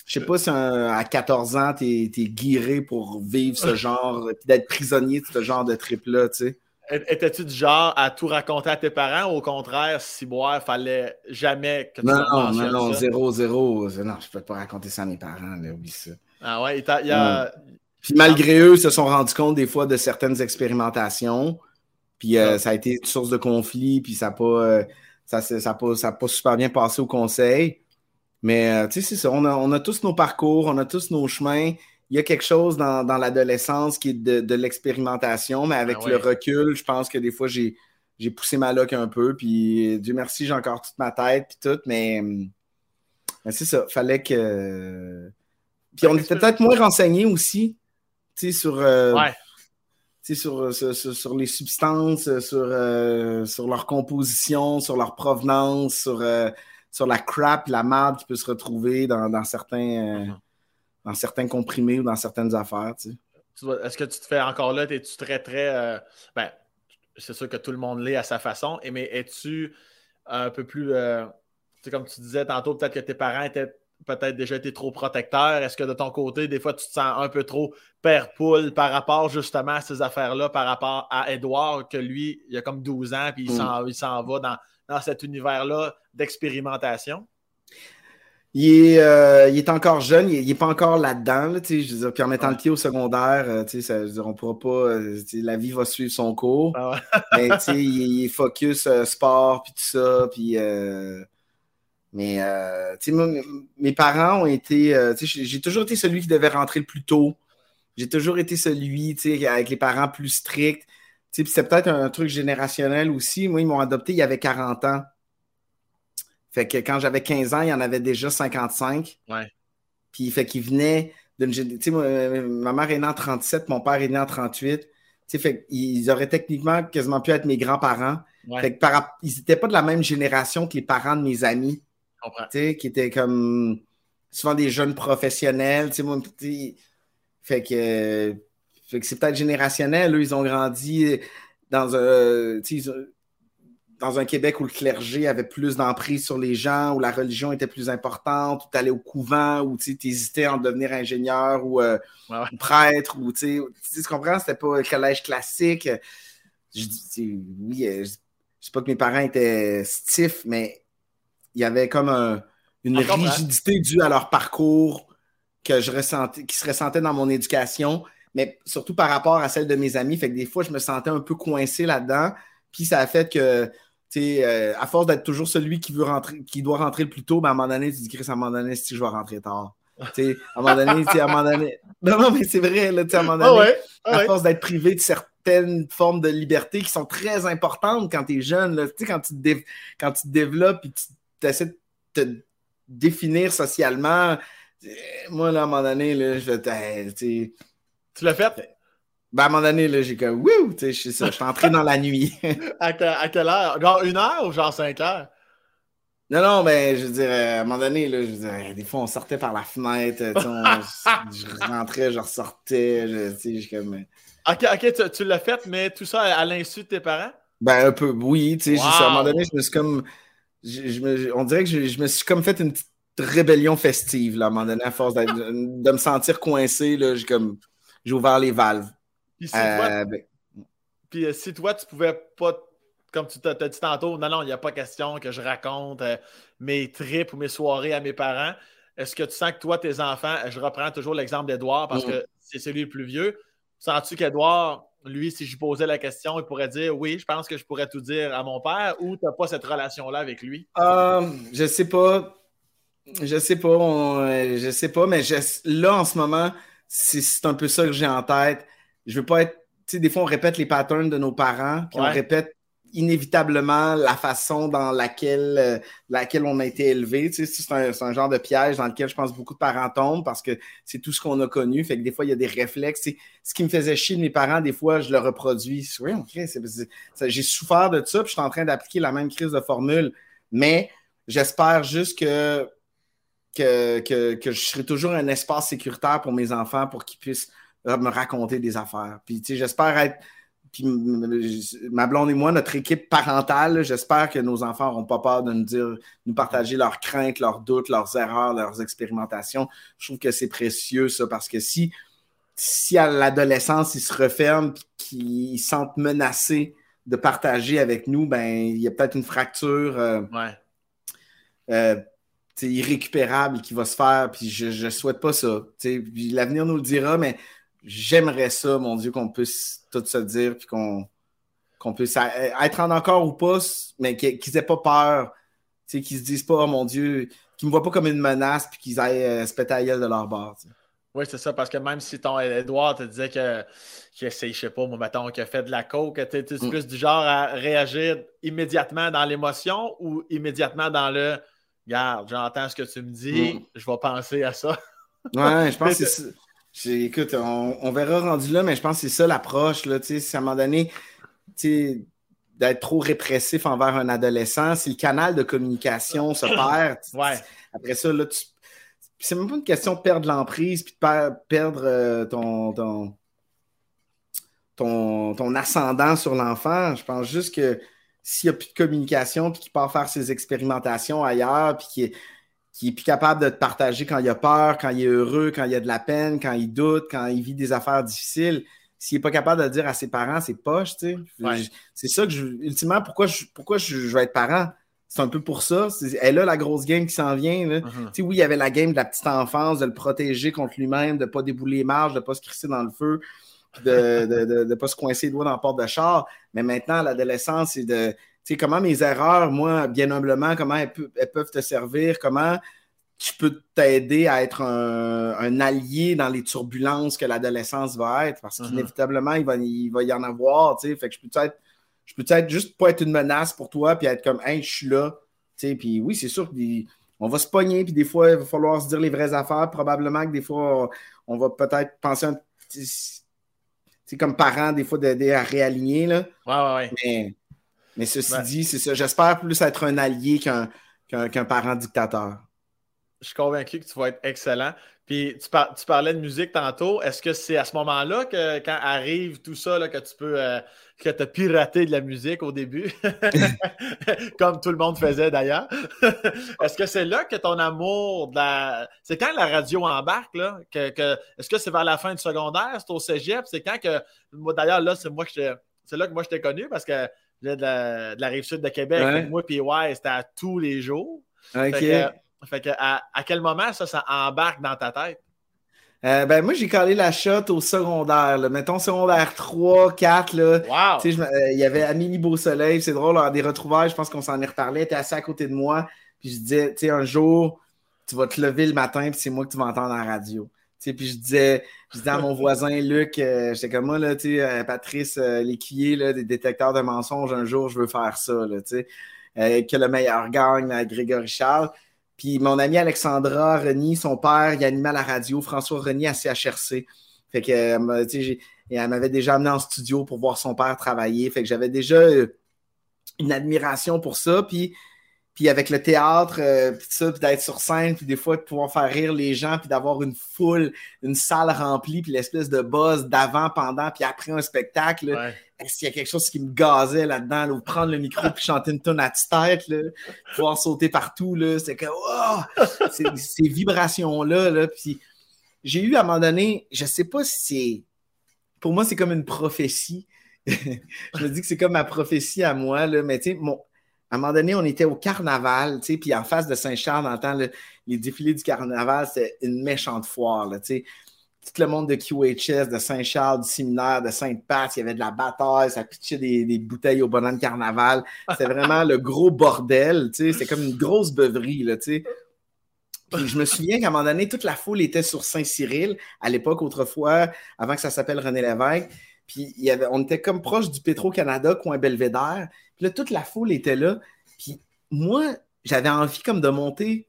Je sais pas si à 14 ans, tu es, guiré pour vivre ce genre, puis d'être prisonnier de ce genre de trip-là, tu sais. Étais-tu du genre à tout raconter à tes parents ou au contraire, si boire, fallait jamais que tu Non, non, non, non, zéro, zéro. Non, je peux pas raconter ça à mes parents, là, oublie ça. Ah ouais, il y a. Puis malgré eux, ils se sont rendus compte des fois de certaines expérimentations. Puis euh, ça a été une source de conflit, puis ça n'a pas, euh, ça, ça, pas, ça pas super bien passé au conseil. Mais euh, tu sais, c'est ça. On a, on a, tous nos parcours, on a tous nos chemins. Il y a quelque chose dans, dans l'adolescence qui est de, de l'expérimentation, mais avec ah le recul, je pense que des fois, j'ai, j'ai poussé ma loque un peu. Puis Dieu merci, j'ai encore toute ma tête, puis tout. Mais, mais c'est ça. Fallait que. Puis on était peut-être moins renseignés aussi, tu sais, sur. Euh, sur, sur, sur, les substances, sur, euh, sur leur composition, sur leur provenance, sur sur la crap, la merde qui peut se retrouver dans, certains, euh, uh-huh. dans certains comprimés ou dans certaines affaires. Est-ce que tu te fais encore là, es-tu très, très. Euh, ben, c'est sûr que tout le monde l'est à sa façon, mais es-tu un peu plus. Euh, comme tu disais tantôt, peut-être que tes parents étaient peut-être déjà été trop protecteurs. Est-ce que de ton côté, des fois, tu te sens un peu trop père-poule par rapport justement à ces affaires-là, par rapport à Edouard, que lui, il a comme 12 ans, puis il mm. s'en va dans, dans cet univers-là d'expérimentation? Il est, euh, il est, encore jeune, il n'est pas encore là-dedans. Là, puis en mettant le pied au secondaire, euh, ça, je on pourra pas. Euh, la vie va suivre son cours. Ah mais il, est focus sport puis tout ça. Puis, mais mes parents ont été. j'ai toujours été celui qui devait rentrer le plus tôt. J'ai toujours été celui avec les parents plus stricts. C'est peut-être un truc générationnel aussi. Moi, ils m'ont adopté il y avait 40 ans. Fait que quand j'avais 15 ans, il y en avait déjà 55. Ouais. Puis fait qu'ils venaient d'une. Tu sais, ma mère est née en 37, mon père est né en 38. Tu fait ils auraient techniquement quasiment pu être mes grands-parents. Fait que ils n'étaient pas de la même génération que les parents de mes amis. Qui étaient comme souvent des jeunes professionnels. Tu sais, fait que fait que c'est peut-être générationnel. Eux, ils ont grandi dans un, dans un Québec où le clergé avait plus d'emprise sur les gens, où la religion était plus importante, où tu allais au couvent, où tu hésitais à en devenir ingénieur ou, euh, prêtre, ou tu comprends, c'était pas le collège classique. Je dis, oui, euh, je sais pas que mes parents étaient stiffs, mais il y avait comme une rigidité due à leur parcours que je ressentais, qui se ressentait dans mon éducation mais surtout par rapport à celle de mes amis. Fait que des fois, je me sentais un peu coincé là-dedans. Puis ça a fait que, tu sais, euh, à force d'être toujours celui qui veut rentrer, qui doit rentrer le plus tôt, ben à un moment donné, tu dis, Chris, à un moment donné, si je vais rentrer tard. À un moment donné, à un moment donné. Non, non, mais c'est vrai, là, à un moment donné, ah à force d'être privé de certaines formes de liberté qui sont très importantes quand tu es jeune, sais, quand tu te, quand tu te développes et tu essaies de te définir socialement, moi, là, à un moment donné, là, je vais, tu tu l'as fait? Ben, à un moment donné, j'ai comme, wouh, tu sais, je suis entré dans la nuit. à, quelle heure? Genre une heure ou genre cinq heures? Non, non, mais je veux dire, à un moment donné, là, je veux des fois, on sortait par la fenêtre, je rentrais, je ressortais, je, tu sais, comme... Ok, ok, tu, l'as fait, mais tout ça à, l'insu de tes parents? Ben, un peu, oui, tu sais, à un moment donné, je me suis comme... Je, on dirait que je, me suis comme fait une petite rébellion festive, là, à un moment donné, à force de, me sentir coincé, là, j'ai comme j'ai ouvert les valves. Puis si, toi, euh, ben, puis euh, si toi, tu pouvais pas, comme tu t'as dit tantôt, non, non, il n'y a pas question que je raconte euh, mes trips ou mes soirées à mes parents. Est-ce que tu sens que toi, tes enfants, je reprends toujours l'exemple d'Edouard parce que mm. c'est celui le plus vieux. Sens-tu qu'Edouard, lui, si je posais la question, il pourrait dire oui, je pense que je pourrais tout dire à mon père ou tu n'as pas cette relation-là avec lui? Euh, je sais pas. Je sais pas. je sais pas, mais là, en ce moment, c'est un peu ça que j'ai en tête. Je veux pas être. Tu sais, des fois, on répète les patterns de nos parents, puis on répète inévitablement la façon dans laquelle, euh, laquelle on a été élevé. Tu sais, c'est un, genre de piège dans lequel je pense beaucoup de parents tombent parce que c'est tout ce qu'on a connu. Fait que des fois, il y a des réflexes. ce qui me faisait chier de mes parents, des fois, je le reproduis. Oui, j'ai souffert de ça, puis je suis en train d'appliquer la même crise de formule. Mais j'espère juste que, que, que, que je serai toujours un espace sécuritaire pour mes enfants pour qu'ils puissent euh, me raconter des affaires. Puis, tu sais, j'espère être puis ma blonde et moi, notre équipe parentale, j'espère que nos enfants n'auront pas peur de nous dire, nous partager leurs craintes, leurs doutes, leurs erreurs, leurs expérimentations. Je trouve que c'est précieux, ça, parce que si, si à l'adolescence, ils se referment et qu'ils se sentent menacés de partager avec nous, ben il y a peut-être une fracture euh, euh, irrécupérable qui va se faire, puis je ne souhaite pas ça. L'avenir nous le dira, mais j'aimerais ça, mon Dieu, qu'on puisse tout se dire, puis qu'on puisse être en encore ou pas, mais qu'ils n'aient pas peur, qu'ils se disent pas, oh mon Dieu, qu'ils me voient pas comme une menace, puis qu'ils aillent euh, se péter à gueule de leur bord. Oui, c'est ça, parce que même si ton Edouard te disait que essaye, je sais pas, moi, mettons, qu'il a fait de la coke, tu es, mm. plus du genre à réagir immédiatement dans l'émotion ou immédiatement dans le Regarde, j'entends ce que tu me dis, mm. je vais penser à ça. Ouais, je pense que c'est Écoute, on, verra rendu là, mais je pense que c'est ça l'approche. À un moment donné, d'être trop répressif envers un adolescent, si le canal de communication se perd, après ça, là, tu... c'est même pas une question de perdre l'emprise puis de perdre euh, ton, ton, ton, ascendant sur l'enfant. Je pense juste que s'il n'y a plus de communication puis qu'il part faire ses expérimentations ailleurs puis qu'il qui est plus capable de te partager quand il a peur, quand il est heureux, quand il a de la peine, quand il doute, quand il vit des affaires difficiles. S'il n'est pas capable de le dire à ses parents, c'est poche, tu sais. C'est ça que je. Ultimement, pourquoi je, pourquoi je, vais être parent? C'est un peu pour ça. Elle a la grosse game qui s'en vient. Uh-huh. Oui, il y avait la game de la petite enfance, de le protéger contre lui-même, de ne pas débouler les marges, de ne pas se crisser dans le feu, de ne pas se coincer les doigts dans la porte de char. Mais maintenant, l'adolescence, c'est de sais, comment mes erreurs, moi, bien humblement, comment elles, peuvent te servir, comment tu peux t'aider à être un, allié dans les turbulences que l'adolescence va être, parce uh-huh. qu'inévitablement, il va, il va y en avoir, tu sais, fait que je peux être je peux être juste pas être une menace pour toi, puis être comme, hey, je suis là, tu sais, puis oui, c'est sûr qu'on va se pogner, puis des fois, il va falloir se dire les vraies affaires, probablement que des fois, on, va peut-être penser un petit, comme parent, des fois, d'aider à réaligner, là. Ouais, ouais, ouais. Mais ceci dit, c'est ça. J'espère plus être un allié qu'un parent dictateur. Je suis convaincu que tu vas être excellent. Puis tu, parlais de musique tantôt. Est-ce que c'est à ce moment-là que quand arrive tout ça, que tu peux euh, que tu as piraté de la musique au début? Comme tout le monde faisait d'ailleurs. Est-ce que c'est là que ton amour de la. C'est quand la radio embarque, là? Que, Est-ce que c'est vers la fin du secondaire? C'est au Cégep? C'est quand que. D'ailleurs, là, c'est moi que C'est là que moi je t'ai connu parce que de la, rive sud de Québec. Moi, puis ouais, c'était à tous les jours. Fait que, à, quel moment ça, ça embarque dans ta tête? Euh, ben, moi, j'ai collé la shot au secondaire. Mettons secondaire 3, 4. Là. Wow. Euh, il y avait Amélie Beausoleil. C'est drôle, des retrouvailles, je pense qu'on s'en est reparlé. Était assis à côté de moi. Puis je disais, tu sais, un jour, tu vas te lever le matin, puis c'est moi que tu vas entendre en radio puis je disais, disais à mon voisin Luc, euh, j'étais comme moi, là, euh, Patrice euh, l'écuyer des détecteurs de mensonges, un jour, je veux faire ça, là, que le meilleur gagne Grégory Charles. Puis mon ami Alexandra Reny, son père, il animait à la radio, François Reny à CHRC. Fait que, elle m'avait déjà amené en studio pour voir son père travailler. Fait que j'avais déjà une admiration pour ça. Puis puis avec le théâtre, euh, puis ça, puis d'être sur scène, puis des fois de pouvoir faire rire les gens, puis d'avoir une foule, une salle remplie, puis l'espèce de buzz d'avant, pendant, puis après un spectacle, est-ce qu'il y a quelque chose qui me gazait là-dedans, ou prendre le micro puis chanter une tonne à tête, là, pouvoir sauter partout, là, c'est que oh! ces vibrations-là, là, puis j'ai eu à un moment donné, je sais pas si c'est, pour moi c'est comme une prophétie. je me dis que c'est comme ma prophétie à moi, là, mais tu sais, mon, à un moment donné, on était au carnaval, tu sais, puis en face de Saint-Charles, dans le temps, les défilés du carnaval, c'était une méchante foire, tu sais. Tout le monde de QHS, de Saint-Charles, du séminaire, de Sainte-Pat, il y avait de la bataille, ça pitchait des, bouteilles au bonhomme carnaval. C'était vraiment le gros bordel, tu sais. C'était comme une grosse beuverie, tu sais. Je me souviens qu'à un moment donné, toute la foule était sur Saint-Cyril, à l'époque, autrefois, avant que ça s'appelle René Lévesque. Puis il y avait, on était comme proche du Petro-Canada, coin Belvédère. Puis là, toute la foule était là. Puis moi, j'avais envie comme de monter.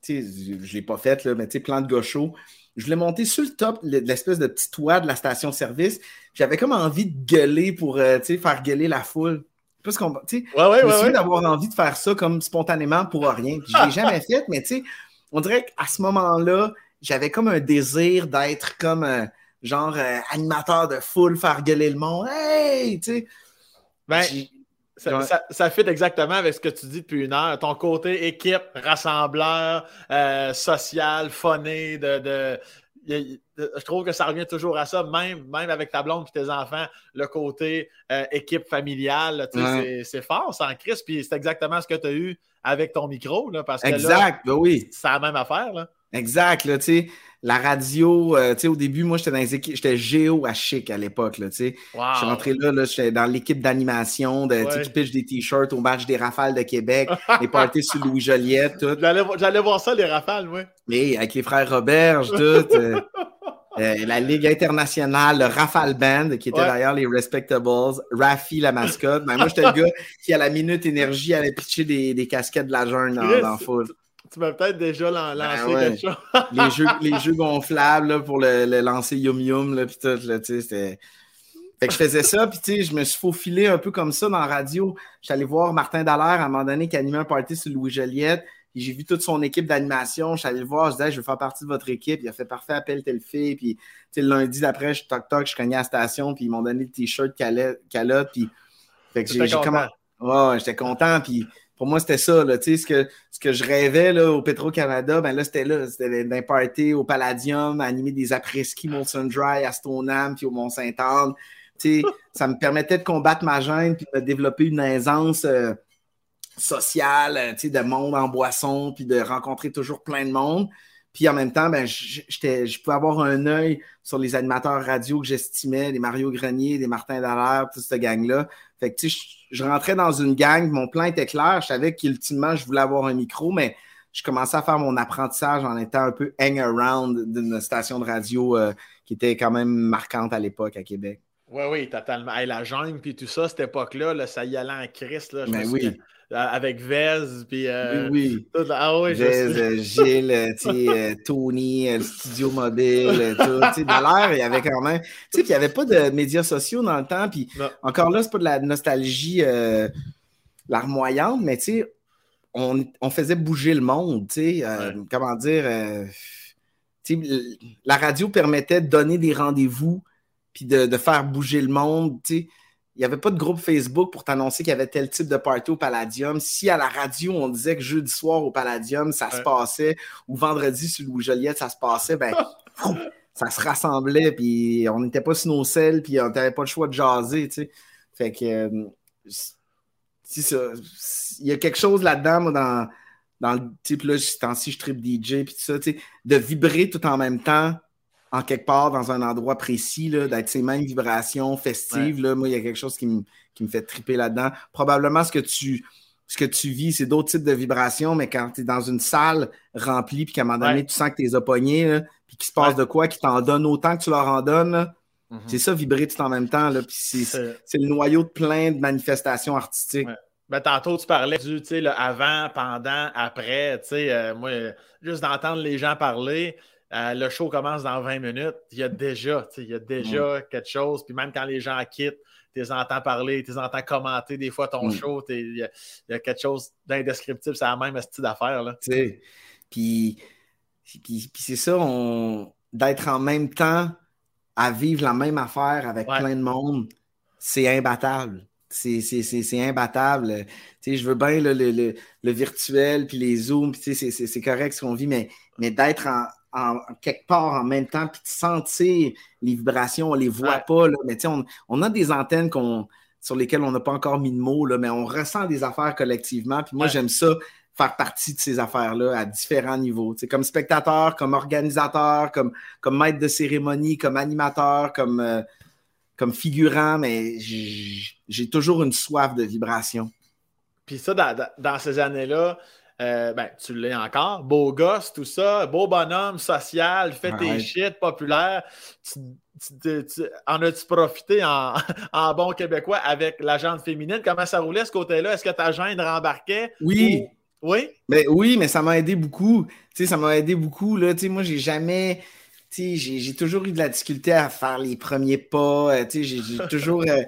Tu sais, je ne l'ai pas fait, là, mais tu sais, plan de gaucho. Je voulais monter sur le top de l'espèce de petit toit de la station-service. J'avais comme envie de gueuler pour euh, tu sais, faire gueuler la foule. Parce qu'on, tu sais, Ouais, d'avoir envie de faire ça comme spontanément pour rien. Puis Je ne l'ai jamais fait, mais tu sais, on dirait qu'à ce moment-là, j'avais comme un désir d'être comme euh, genre euh, animateur de foule, faire gueuler le monde. Hey! Tu sais, Ben, Ça, Ouais. ça, ça fit exactement avec ce que tu dis depuis une heure. Ton côté équipe, rassembleur, euh, social, funné, de, de- je trouve que ça revient toujours à ça, même, même avec ta blonde et tes enfants, le côté euh, équipe familiale, tu sais, Ouais. c'est- fort, c'est en crise, puis c'est exactement ce que tu as eu avec ton micro, là, parce que là, Exact, ben oui. c'est la même affaire. Là. Exact, là, tu sais. La radio, euh, tu sais, au début, moi, j'étais dans les équipes, j'étais géo à chic à l'époque, là, tu sais. Wow. Je suis rentré là, là j'étais dans l'équipe d'animation, de, Ouais. qui pitch des t-shirts au match des Rafales de Québec, les parties sur Louis Joliette, tout. J'allais vo- J'allais voir ça, les rafales, moi. Et avec les frères Roberge, tout. euh, euh, la Ligue internationale, le Rafale Band, qui était Ouais. d'ailleurs les Respectables, Rafi, la mascotte. Ben, moi, j'étais le gars qui, à la minute énergie, allait pitcher des, des casquettes de la jeune dans, dans la foule. Tu m'as peut-être déjà lan- lancé Ben ouais. quelque chose. les jeux, les jeux gonflables là, pour le, le lancer Yum Yum, là, puis tout, là, tu sais, c'était... Fait que je faisais ça, puis tu sais, je me suis faufilé un peu comme ça dans la radio. Allé voir Martin Dallaire à un moment donné qui animait un party sur Louis Joliette. puis J'ai vu toute son équipe d'animation. Je suis allé le voir, je disais, Hey, je veux faire partie de votre équipe. Il a fait parfait, appelle telle fille. Puis, tu sais, le lundi d'après, je toc toc, je cognais à la station, puis ils m'ont donné le t-shirt calotte, puis. Fait que j'ai ouais, j'étais content. Puis pour moi, c'était ça. Là, ce, que, ce que je rêvais là, au Petro-Canada, ben là, c'était là. C'était d'un party au Palladium, animer des après-ski Molson Dry à Stoneham puis au Mont-Saint-Anne. Ça me permettait de combattre ma gêne puis de développer une aisance euh, sociale, euh, de monde en boisson puis de rencontrer toujours plein de monde. Puis en même temps, ben, je pouvais avoir un œil sur les animateurs radio que j'estimais, les Mario Grenier, les Martin Dallaire, toute cette gang-là. Fait que, tu sais, je, je rentrais dans une gang, mon plan était clair, je savais qu'ultimement, je voulais avoir un micro, mais je commençais à faire mon apprentissage en étant un peu hang around d'une station de radio euh, qui était quand même marquante à l'époque à Québec. Oui, oui, totalement. Hey, la jungle, puis tout ça, cette époque-là, là, ça y allait en Christ. Là, je Ben me oui. souviens, Avec Vez, puis. euh, oui, oui. tout, là. ah oui, Vez, euh, Gilles, euh, euh, Tony, euh, le studio mobile, euh, tout. Dans l'air, il y avait quand même. Tu sais, puis il n'y avait pas de médias sociaux dans le temps. Puis encore là, c'est pas de la nostalgie euh, larmoyante, mais tu sais, on, on faisait bouger le monde. Tu sais, euh, Ouais. comment dire. euh, la radio permettait de donner des rendez-vous puis de, de faire bouger le monde. Tu sais, il n'y avait pas de groupe Facebook pour t'annoncer qu'il y avait tel type de party au Palladium. Si à la radio, on disait que jeudi soir au Palladium, ça se passait, ou vendredi sur Louis Joliette, ça se passait, ben, ça se rassemblait, puis on n'était pas sur nos selles, puis on n'avait pas le choix de jaser, tu sais. Fait que, euh, ça. Il y a quelque chose là-dedans, moi, dans, dans le type, là, ce temps-ci, je tripe DJ, puis tout ça, tu sais, de vibrer tout en même temps en quelque part dans un endroit précis, d'être ces mêmes vibrations festives. Là, moi, il y a quelque chose qui me, qui me fait triper là-dedans. Probablement ce que tu, ce que tu vis, c'est d'autres types de vibrations, mais quand tu es dans une salle remplie, puis qu'à un moment donné, Ouais. tu sens que tu les as pognés, puis qu'il se passe Ouais. de quoi, qui t'en donne autant que tu leur en donnes, Mhm. c'est ça, vibrer tout en même temps. C'est, le noyau de plein de manifestations artistiques. Ouais. Ben, tantôt, tu parlais du le avant, pendant, après. euh, moi, juste d'entendre les gens parler, euh, le show commence dans 20 minutes. Il y a déjà, il y a déjà quelque chose. Puis même quand les gens quittent, tu les entends parler, tu les entends commenter des fois ton Mm. show. Il y, a- il y a quelque chose d'indescriptible. C'est la même style d'affaire. Puis, puis, c'est ça, on, d'être en même temps à vivre la même affaire avec Ouais. plein de monde, c'est imbattable. C'est, imbattable. Je veux bien le, le, le, le virtuel, puis les zooms, c'est correct ce qu'on vit, mais, mais d'être en, en- quelque part en même temps, puis de sentir les vibrations, on les voit Ouais. pas, là, mais on, on a des antennes qu'on, sur lesquelles on n'a pas encore mis de mots, là, mais on ressent des affaires collectivement, puis moi, Ouais. j'aime ça, faire partie de ces affaires-là à différents niveaux. Tu sais, comme spectateur, comme organisateur, comme, comme maître de cérémonie, comme animateur, comme, euh, comme figurant, mais j'ai toujours une soif de vibration. Puis ça, dans ces années-là, euh, ben, tu l'es encore, beau gosse, tout ça, beau bonhomme, social, fais tes shit, populaire. en as-tu profité en, bon québécois avec la jante féminine? Comment ça roulait ce côté-là? Est-ce que ta gendre rembarquait? Oui. Oui? Mais oui, mais ça m'a aidé beaucoup. Ça m'a aidé beaucoup. Là. Moi, j'ai jamais. J'ai toujours eu de la difficulté à faire les premiers pas. Euh, j'ai toujours. Euh,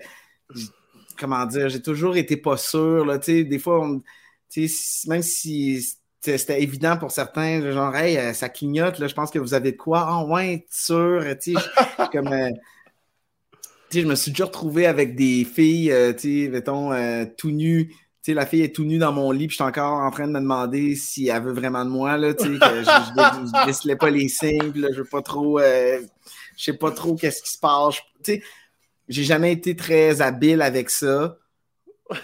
comment dire? J'ai toujours été pas sûr. Là. Des fois, on même si c'était évident pour certains, genre, hey, euh, ça clignote, là, je pense que vous avez de quoi. Ah, ouais, sûr. comme. Euh, je me suis déjà retrouvé avec des filles, euh, mettons, tout nues. la fille est tout nue dans mon lit, puis je suis encore en train de me demander si elle veut vraiment de moi, là, que je ne décelais pas les signes, je veux pas trop, je sais pas trop qu'est-ce qui se passe. J'ai jamais été très habile avec ça.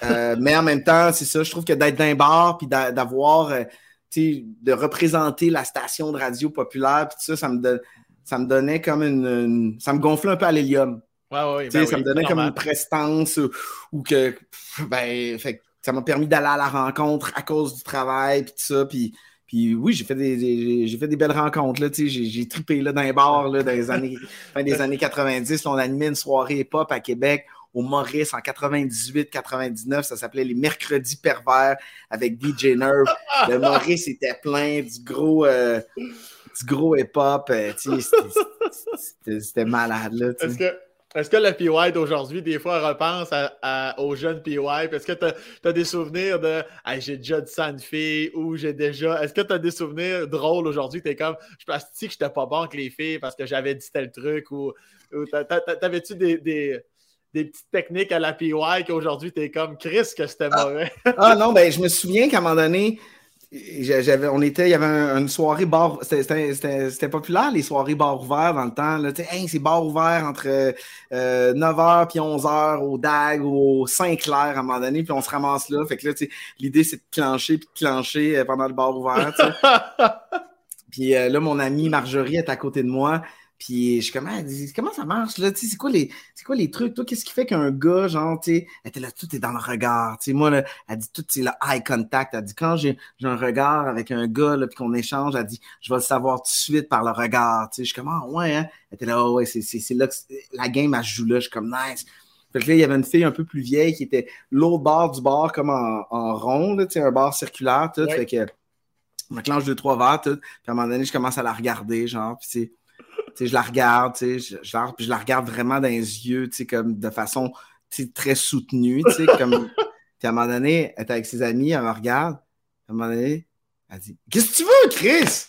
Euh, mais en même temps, c'est ça, je trouve que d'être d'un bar puis d'avoir, euh, de représenter la station de radio populaire, puis ça, ça me, ça me donnait comme une, Ça me gonflait un peu à l'hélium. Ouais, ben ça me donnait comme une prestance ou, que. Ben, ça m'a permis d'aller à la rencontre à cause du travail, puis tout ça. Puis, puis oui, j'ai fait des, j'ai fait des belles rencontres. Là, j'ai, j'ai trippé là, dans les bars là, dans les années, fin des années 90. on animait une soirée hip-hop à Québec au Maurice en 98-99. Ça s'appelait les Mercredis pervers avec DJ Nerve. Le Maurice était plein du gros, euh, du gros hip-hop. Euh, c'était malade. Là, Est-ce que, est que le PY d'aujourd'hui, des fois, repense à, aux jeunes PY? Est-ce que tu as, des souvenirs de j'ai déjà dit ça une fille ou j'ai déjà. Est-ce que tu as des souvenirs drôles aujourd'hui? Tu es comme je pense que j'étais pas bon avec les filles parce que j'avais dit tel truc ou, t'avais-tu des petites techniques à la PY qu'aujourd'hui, tu es comme Chris que c'était ah. mauvais. ah non, ben je me souviens qu'à un moment donné, j'avais, on était, il y avait une soirée bar, c'était populaire les soirées bar ouverts dans le temps. Là, hey, c'est bar ouvert entre 9h et 11h au DAG ou au Saint-Clair à un moment donné, puis on se ramasse là. Fait que là, l'idée c'est de clencher puis de clencher euh, pendant le bar ouvert. puis euh, là, mon amie Marjorie est à côté de moi. Puis je suis comme, ah, comment ça marche là? C'est quoi, les, quoi les trucs? Toi, qu'est-ce qui fait qu'un gars, genre, tu sais, elle était là, tout est dans le regard. sais moi, là, elle dit tout, c'est le eye contact. Elle dit, quand j'ai un regard avec un gars, là, puis qu'on échange, elle dit, je vais le savoir tout de suite par le regard. Je suis comme, ah, ouais, hein? Elle était là, oh, ouais, c'est là que la game, elle joue là. Je suis comme, nice. Fait que là, il y avait une fille un peu plus vieille qui était l'autre bord du bar, comme en, en rond, tu sais, un bar circulaire, tout. Fait que, on clenche deux, trois verres, tout. Puis à un moment donné, je commence à la regarder, genre, puis je la regarde, je, je, je, la regarde vraiment dans les yeux, comme de façon très soutenue. Comme... Puis à un moment donné, elle est avec ses amis, elle me regarde. À un moment donné, elle dit Qu'est-ce que tu veux, Chris?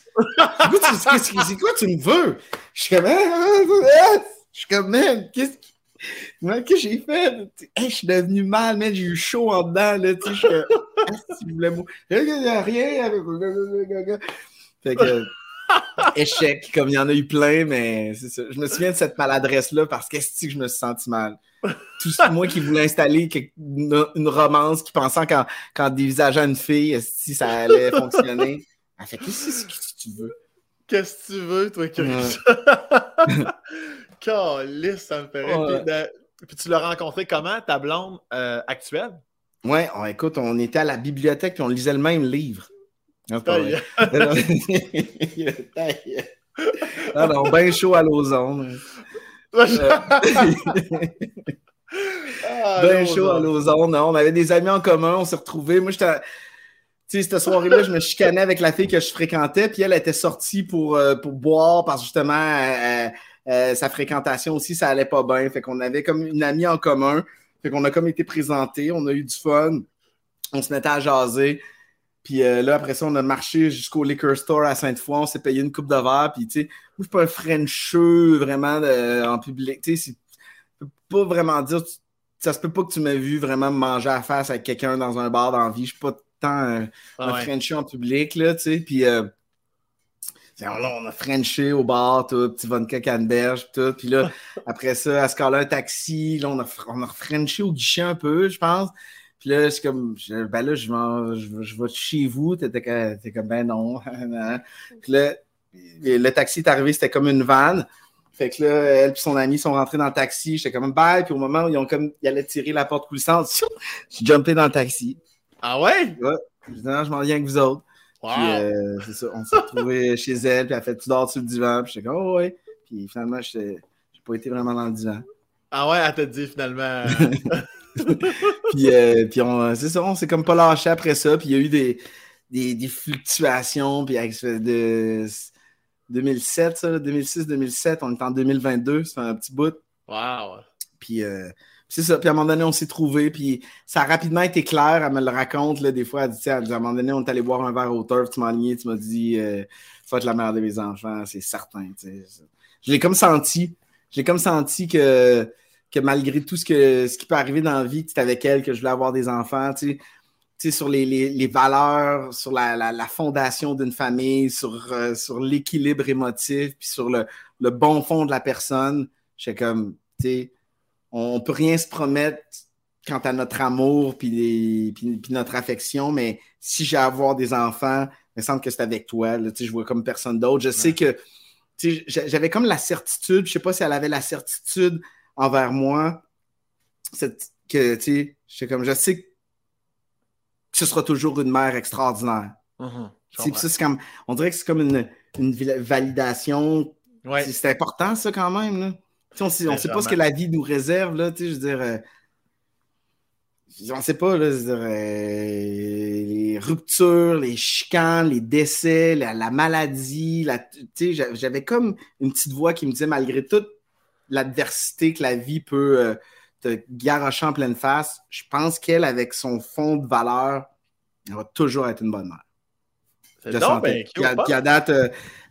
C'est quoi tu me veux Je suis comme Je suis comme Man, qu'est-ce que j'ai fait? je suis devenu mal, mais j'ai eu chaud en dedans. Là, je suis si vous voulez, rien. Fait que échec, comme il y en a eu plein, mais c'est ça. Je me souviens de cette maladresse-là parce qu'est-ce que je me suis senti mal. Tout moi qui voulais installer une, romance, qui pensait qu'en, qu'en dévisageant une fille, si ça allait fonctionner. Elle fait qu'est-ce que tu veux? Qu'est-ce que tu veux, toi, Chris? Calice, ça me ferait. Puis, tu l'as rencontré comment, ta blonde euh, actuelle? Ouais, écoute, on était à la bibliothèque puis on lisait le même livre. Non, non, bien chaud à l'ozone. bien chaud à l'ozone. On avait des amis en commun, on s'est retrouvés. Moi, j'étais. Tu sais, cette soirée-là, je me chicanais avec la fille que je fréquentais, puis elle était sortie pour, euh, pour boire parce que justement, euh, euh, sa fréquentation aussi, ça allait pas bien. Fait qu'on avait comme une amie en commun. Fait qu'on a comme été présentés, on a eu du fun, on se mettait à jaser. Puis euh, là, après ça, on a marché jusqu'au liquor store à Sainte-Foy. On s'est payé une coupe de verre. Puis, tu sais, moi, je suis pas un Frencheux vraiment en public. Tu sais, peux pas vraiment dire. Ça se peut pas que tu m'aies vu vraiment manger à face avec quelqu'un dans un bar d'envie. Je suis pas tant un, ah Frencheux en public, là, tu sais. Puis, euh, on a Frenché au bar, tout, petit vodka canneberge, tout. Puis là, après ça, à ce cas-là, un taxi. Là, on a, on a Frenché au guichet un peu, je pense. Puis là, c'est comme, ben là, je, je, je vais chez vous. T'étais comme, ben non. puis là, le taxi est arrivé, c'était comme une vanne. Fait que là, elle et son ami sont rentrés dans le taxi. J'étais comme, bye. Puis au moment où ils, ont comme, ils allaient tirer la porte coulissante, j'ai jumpé dans le taxi. Ah ouais? Ouais. Je non, je m'en viens avec vous autres. Puis, euh, c'est ça, on s'est retrouvés chez elle, puis elle a fait, tu dors sur le divan, puis j'étais comme, oh ouais. Puis finalement, j'ai pas été vraiment dans le divan. Ah ouais, elle t'a dit finalement. puis, euh, puis on, c'est ça, on s'est comme pas lâché après ça, puis il y a eu des, des, des fluctuations, puis avec de 2007, 2006-2007, on est en 2022, c'est un petit bout. Wow! Puis, euh, c'est ça. Puis à un moment donné, on s'est trouvés. Puis ça a rapidement été clair. Elle me le raconte. Là, des fois, elle dit, à un moment donné, on est allé boire un verre au turf. Tu m'as aligné. Tu m'as dit, euh, tu être la mère de mes enfants. C'est certain. Je l'ai comme senti. J'ai comme senti que, que malgré tout ce, que, ce qui peut arriver dans la vie, que c'était avec elle, que je voulais avoir des enfants. Tu sais, sur les, les, les, valeurs, sur la, la, la fondation d'une famille, sur, euh, sur l'équilibre émotif, puis sur le, le bon fond de la personne. J'étais comme, tu sais, on peut rien se promettre quant à notre amour puis, notre affection, mais si j'ai à avoir des enfants, il me semble que c'est avec toi. Là, je vois comme personne d'autre. Je sais que j'avais comme la certitude, je sais pas si elle avait la certitude envers moi, que je comme je sais que ce sera toujours une mère extraordinaire. Mm-hmm. comme, on dirait que c'est comme une, validation. C'est important, ça, quand même. Là on ne sait pas ce que la vie nous réserve, là, je veux dire. Euh, on ne sait pas, là, euh, les ruptures, les chicanes, les décès, la, maladie. La, j'avais comme une petite voix qui me disait, malgré toute l'adversité que la vie peut euh, te garocher en pleine face, je pense qu'elle, avec son fond de valeur, elle va toujours être une bonne mère. C'est ben, à, date,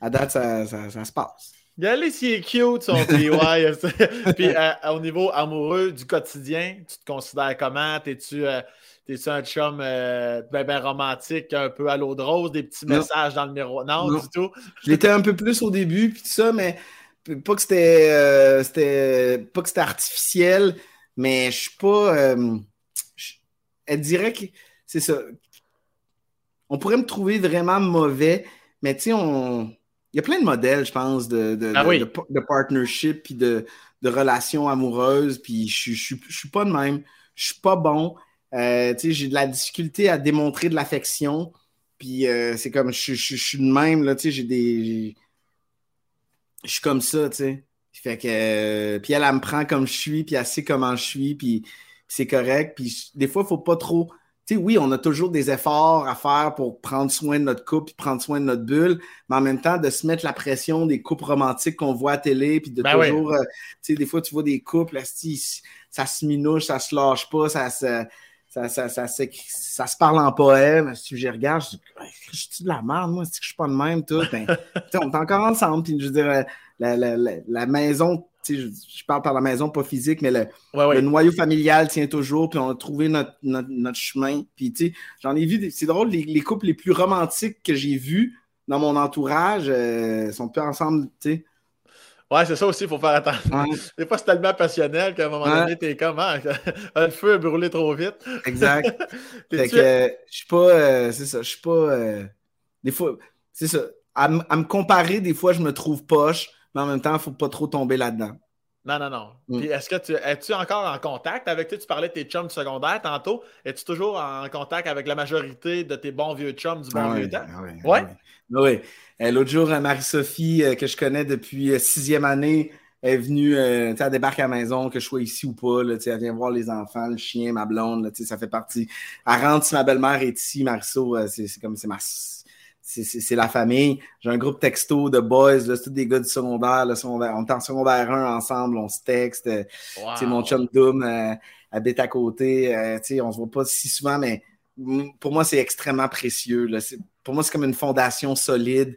à date ça, ça se passe. Regardez s'il est cute, son PY. Puis euh, au niveau amoureux du quotidien, tu te considères comment? T'es-tu euh, un chum euh, ben, ben, romantique, un peu à l'eau de rose, des petits messages dans le miroir? Non, du tout. Je l'étais un peu plus au début, puis tout ça, mais pas que c'était pas que c'était artificiel, mais je suis pas. elle dirait que c'est ça. On pourrait me trouver vraiment mauvais, mais tu sais, on il y a plein de modèles, je pense, de, de, ah de, partnership puis de, de relations amoureuses. Puis je, je, je, suis pas de même. Je suis pas bon. Euh, j'ai de la difficulté à démontrer de l'affection. Puis euh, c'est comme je, je, suis de même. Là, j'ai des. Je suis comme ça, tu sais. Fait que. Euh, puis elle, elle me prend comme je suis, puis elle sait comment je suis, puis c'est correct. Puis des fois, il faut pas trop oui, on a toujours des efforts à faire pour prendre soin de notre couple, prendre soin de notre bulle, mais en même temps, de se mettre la pression des couples romantiques qu'on voit à télé, puis de ben toujours, euh, tu sais, des fois, tu vois des couples, ça se minouche, ça se lâche pas, ça se, ça, ça, ça, ça, se parle en poème. Si je regarde, je dis, je suis de la merde, moi, c'est que je suis pas de même, tout. Ben, on est encore ensemble, puis je veux dire, la, la, la, la maison je, je, parle par la maison, pas physique, mais le, noyau familial tient toujours, puis on a trouvé notre, notre, chemin. Puis, j'en ai vu, c'est drôle, les, couples les plus romantiques que j'ai vus dans mon entourage euh, sont plus ensemble, tu sais. Ouais, c'est ça aussi, il faut faire attention. Des fois, c'est tellement passionnel qu'à un moment donné, t'es comme, ah, le feu a brûlé trop vite. Exact. fait que, euh, je suis pas, euh, c'est ça, je suis pas, des fois, c'est ça, à, me comparer, des fois, je me trouve poche, mais en même temps, il ne faut pas trop tomber là-dedans. Non, non, non. Mm. Puis est-ce que tu es-tu encore en contact avec toi? Tu parlais de tes chums secondaires tantôt. Es-tu toujours en contact avec la majorité de tes bons vieux chums du bon ah vieux temps? Ah oui, ouais? oui. Euh, l'autre jour, euh, Marie-Sophie, euh, que je connais depuis sixième année, est venue, euh, elle débarque à la maison, que je sois ici ou pas, là, elle vient voir les enfants, le chien, ma blonde, là, ça fait partie. Elle rentre si ma belle-mère est ici, Marceau, c'est comme, c'est ma c'est la famille. J'ai un groupe texto de boys, c'est tous des gars du secondaire, secondaire. On est en secondaire 1 ensemble, on se texte. Euh, mon chum Doom euh, habite à côté. Euh, on se voit pas si souvent, mais pour moi, c'est extrêmement précieux. Là. Pour moi, c'est comme une fondation solide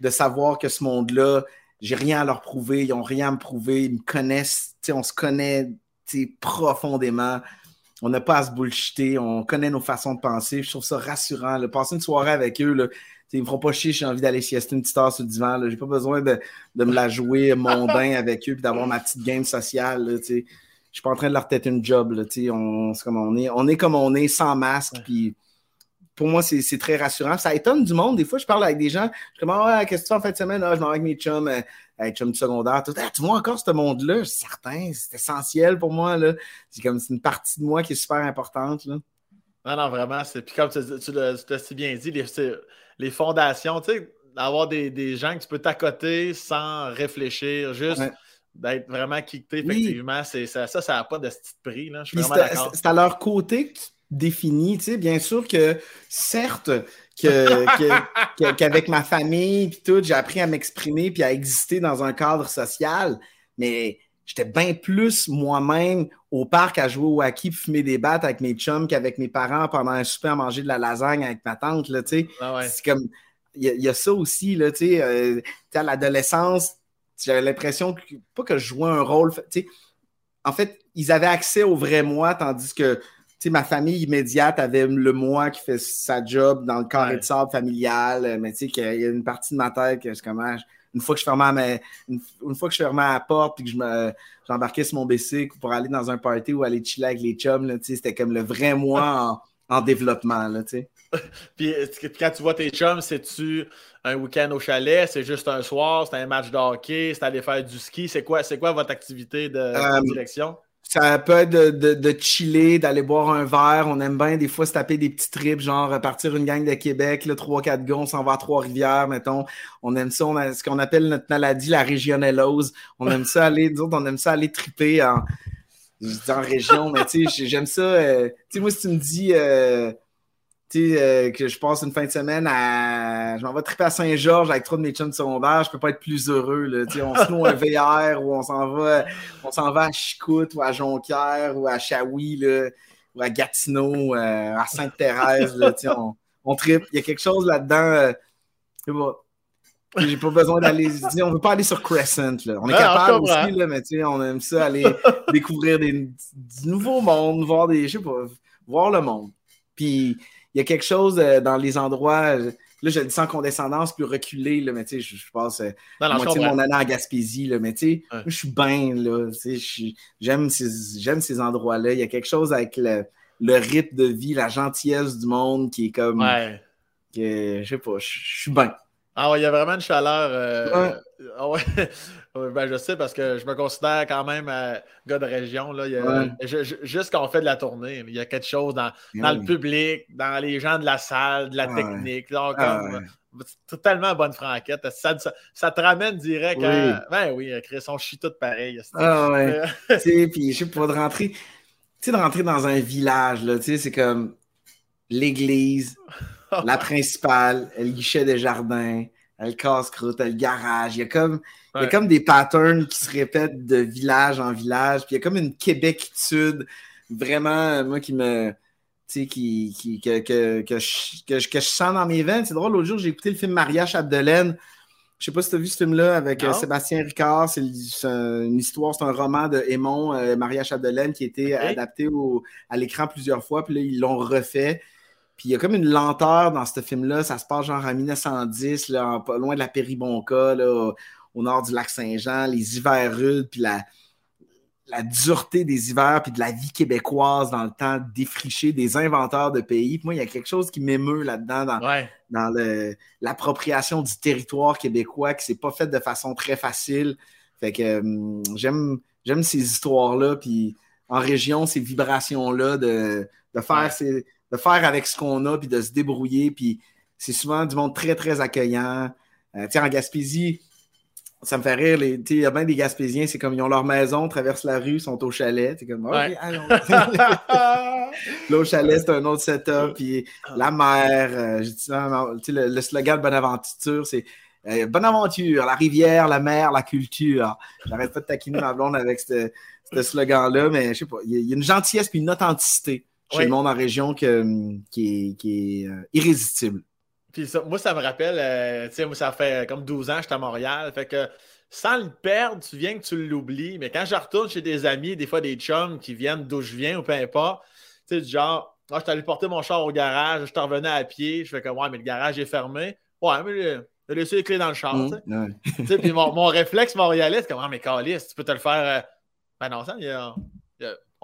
de savoir que ce monde-là, j'ai rien à leur prouver, ils ont rien à me prouver, ils me connaissent, on se connaît profondément. On n'a pas à se bullshiter, on connaît nos façons de penser. Je trouve ça rassurant. Passer une soirée avec eux, là, ils me feront pas chier, j'ai envie d'aller siester une petite heure sur le divan. J'ai pas besoin de, me la jouer mondain avec eux et d'avoir ma petite game sociale. Je suis pas en train de leur tête une job. on, est comme on est. On est comme on est, sans masque. Puis pour moi, c'est très rassurant. Ça étonne du monde. Des fois, je parle avec des gens. Je suis comme, ah, qu'est-ce que tu fais en fin de semaine? Ah, je m'en vais avec mes chums, euh, chums du secondaire. Tout. Ah, tu vois encore ce monde-là? Certain, c'est essentiel pour moi. C'est comme une partie de moi qui est super importante. Là. Non, non, vraiment. Puis comme tu, l'as si bien dit, les, les fondations, tu sais, d'avoir des, gens que tu peux t'accoter sans réfléchir, juste d'être vraiment kické, effectivement. C'est, ça, ça n'a pas de petit prix. Là. Je suis vraiment d'accord. C'est à leur côté que tu définis. Tu sais, bien sûr que, certes, que, qu'avec ma famille puis tout, j'ai appris à m'exprimer puis à exister dans un cadre social, mais j'étais bien plus moi-même au parc à jouer au hockey fumer des battes avec mes chums qu'avec mes parents pendant un souper à manger de la lasagne avec ma tante, là. Ah c'est comme... Il y, a ça aussi, là, tu sais, euh, à l'adolescence, j'avais l'impression que, pas que je jouais un rôle, tu en fait, ils avaient accès au vrai moi, tandis que ma famille immédiate avait le moi qui fait sa job dans le carré de sable familial, euh, mais tu sais, qu'il y a une partie de ma tête que je commence. Ah, une fois que je fermais une, fois que je fermais la porte puis que je j'embarquais sur mon bicycle pour aller dans un party ou aller chiller avec les chums, c'était comme le vrai moi en, développement, là, puis, quand tu vois tes chums, c'est-tu un week-end au chalet, c'est juste un soir, c'est un match de hockey, c'est aller faire du ski, c'est quoi, c'est quoi votre activité de direction? Ça peut être de, de, chiller, d'aller boire un verre. On aime bien des fois se taper des petits trips, genre partir une gang de Québec, là, 3-4 gars, on s'en va à Trois-Rivières, mettons. On aime ça, on a ce qu'on appelle notre maladie, la régionellose. On aime ça aller, disons, on aime ça aller triper en, en région, mais tu sais, j'aime ça. Euh, tu sais, moi, si tu me dis euh, euh, que je passe une fin de semaine à. Je m'en vais triper à Saint-Georges avec trois de mes chums de secondaire, je peux pas être plus heureux. Là. on se loue un VR ou on s'en va, on s'en va à Chicout ou à Jonquière ou à Chaoui là, ou à Gatineau, euh, à Sainte-Thérèse. on, on tripe. Il y a quelque chose là-dedans. Euh, j'ai pas besoin d'aller. On veut pas aller sur Crescent. Là. On est capable aussi, là, mais on aime ça aller découvrir des, du nouveau monde, voir des. Je sais pas, voir le monde. Puis il y a quelque chose euh, dans les endroits. Euh, là, je le dis sans condescendance, plus reculé, là, mais tu sais, je, je passe euh, la moitié de mon année en Gaspésie, là, mais tu sais, je suis bien, là, tu sais, j'aime ces, j'aime ces endroits-là. Il y a quelque chose avec le, le, rythme de vie, la gentillesse du monde qui est comme. Ouais. Que, je sais pas, je suis bien. Ah ouais, il y a vraiment une chaleur. Euh, ah ouais. Ben, je sais parce que je me considère quand même euh, gars de région. Là. juste quand on fait de la tournée, il y a quelque chose dans, dans le public, dans les gens de la salle, de la technique. Là, comme, Totalement bonne franquette. Ça, ça, te ramène direct à. Ben oui, Chris, on chie tout pareil. Ah ouais. tu sais, puis je sais pas, de rentrer. Tu sais, de rentrer dans un village, là, tu sais, c'est comme l'église, la principale, le guichet des jardins, le casse-croûte, le garage. Il y a comme, il y a comme des patterns qui se répètent de village en village. Puis il y a comme une Québéquitude vraiment, moi, qui me. Tu sais, qui, qui, que, que, que, je, que, je, sens dans mes veines. C'est drôle, l'autre jour, j'ai écouté le film Maria Chapdelaine. Je sais pas si tu as vu ce film-là avec euh, Sébastien Ricard. C'est une histoire, c'est un roman de Aimon, euh, Maria Chapdelaine, qui a été adapté au, à l'écran plusieurs fois. Puis là, ils l'ont refait. Puis il y a comme une lenteur dans ce film-là. Ça se passe genre en 1910, là, pas loin de la Péribonca, là, au nord du lac Saint-Jean, les hivers rudes, puis la, la dureté des hivers, puis de la vie québécoise dans le temps défriché des inventeurs de pays. Puis moi, il y a quelque chose qui m'émeut là-dedans dans, dans l'appropriation du territoire québécois qui s'est pas fait de façon très facile. Fait que hum, j'aime j'aime ces histoires-là, puis en région, ces vibrations-là de, de faire ces de faire avec ce qu'on a, puis de se débrouiller. Puis c'est souvent du monde très, très accueillant. Euh, en Gaspésie, ça me fait rire. Il y a bien des Gaspésiens, c'est comme ils ont leur maison, traversent la rue, sont au chalet. C'est comme, OK, allons. Là, au chalet, c'est un autre setup. Puis la mer, euh, le, le, slogan de Bonaventure, c'est euh, Bonaventure, la rivière, la mer, la culture. J'arrête pas de taquiner ma blonde avec ce slogan-là, mais je sais pas, il y, a une gentillesse puis une authenticité chez le monde en région qui est, euh, irrésistible. Puis moi, ça me rappelle, euh, tu sais, moi, ça fait comme 12 ans que j'étais à Montréal. Fait que sans le perdre, tu viens que tu l'oublies. Mais quand je retourne chez des amis, des fois des chums qui viennent d'où je viens ou peu importe, tu sais, genre, ah, je suis allé porter mon char au garage, je t'en revenais à pied, je fais comme, ouais, mais le garage est fermé. Ouais, mais j'ai laissé les clés dans le char. Mmh, puis mon, réflexe montréalais, c'est comme, ah, mais Calis, tu peux te le faire. Euh, ben non, ça, il y a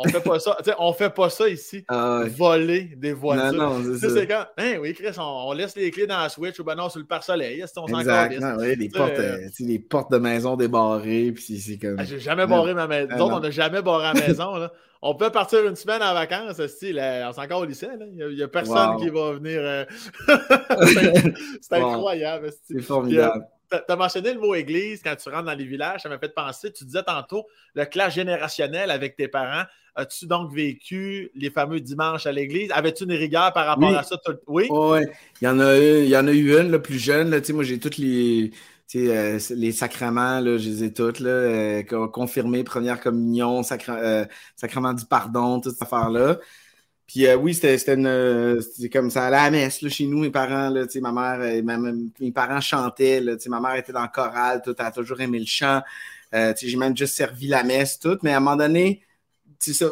On fait pas ça. on fait pas ça ici. Ah Voler des voitures. Non, non, c'est quand. Hein, oui, Chris, on, laisse les clés dans la Switch ou ben non, sur le pare-soleil. On Exactement, oui, les portes, euh, euh, les portes de maison débarrées. Puis c'est comme. Ah, j'ai jamais barré ma maison. Ah, on n'a jamais barré la maison. Là. On peut partir une semaine en vacances, style, on s'est encore au lycée. Il n'y a, personne qui va venir. Euh, c'est incroyable. C'est formidable. As mentionné le mot église quand tu rentres dans les villages. Ça m'a fait penser. Tu disais tantôt le clash générationnel avec tes parents. As-tu donc vécu les fameux dimanches à l'église? Avais-tu une rigueur par rapport à ça? Oui? Oui, il, y en a, il y en a eu une, le plus jeune. Là, moi, j'ai toutes les. Euh, les sacrements, là, je les ai toutes, là, euh, confirmés, première communion, euh, sacrement du pardon, toute cette affaire-là. Puis euh, oui, c'était. Euh, comme ça, à la messe, là, chez nous, mes parents, là, ma mère, euh, mes parents chantaient, là, ma mère était dans le choral, tout, elle a toujours aimé le chant. j'ai même juste servi la messe, tout. Mais à un moment donné,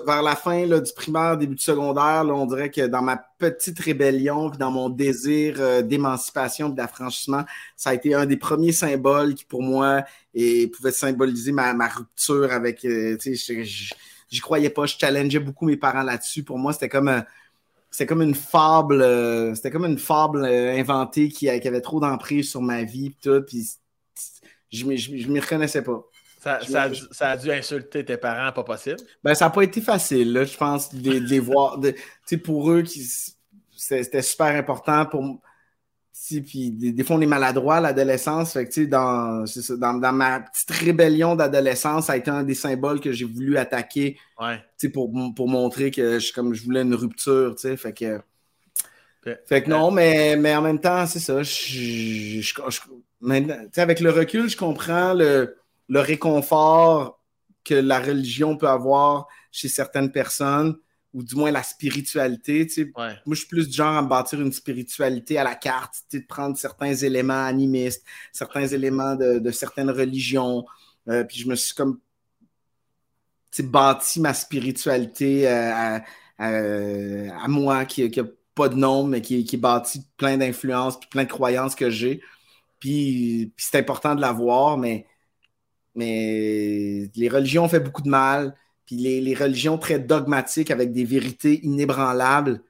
vers la fin là, du primaire, début du secondaire, là, on dirait que dans ma petite rébellion, dans mon désir d'émancipation, d'affranchissement, ça a été un des premiers symboles qui, pour moi, et, pouvait symboliser ma, rupture avec. J'y croyais pas. Je challengeais beaucoup mes parents là-dessus. Pour moi, c'était comme, c'était comme une fable, euh, c'était comme une fable euh, inventée qui, avait trop d'emprise sur ma vie tout. Puis je ne m'y reconnaissais pas. Ça, ça, a dû insulter tes parents, pas possible? Ben, ça n'a pas été facile, là, je pense, de, les voir. pour eux, c'était super important pour, puis des, fois, on est maladroit à l'adolescence. Fait que, dans, dans, dans, ma petite rébellion d'adolescence, ça a été un des symboles que j'ai voulu attaquer pour, pour montrer que je, comme je voulais une rupture. Fait que, fait que non, mais, mais en même temps, c'est ça. Je, avec le recul, je comprends le, le réconfort que la religion peut avoir chez certaines personnes ou du moins la spiritualité. Moi, je suis plus du genre à me bâtir une spiritualité à la carte, de prendre certains éléments animistes, certains éléments de, certaines religions. Euh, puis je me suis comme bâti ma spiritualité euh, à, moi, qui n'a pas de nom, mais qui, qui est bâti plein d'influences, puis plein de croyances que j'ai. Puis, puis c'est important de l'avoir, mais, mais les religions ont fait beaucoup de mal puis les, religions très dogmatiques avec des vérités inébranlables,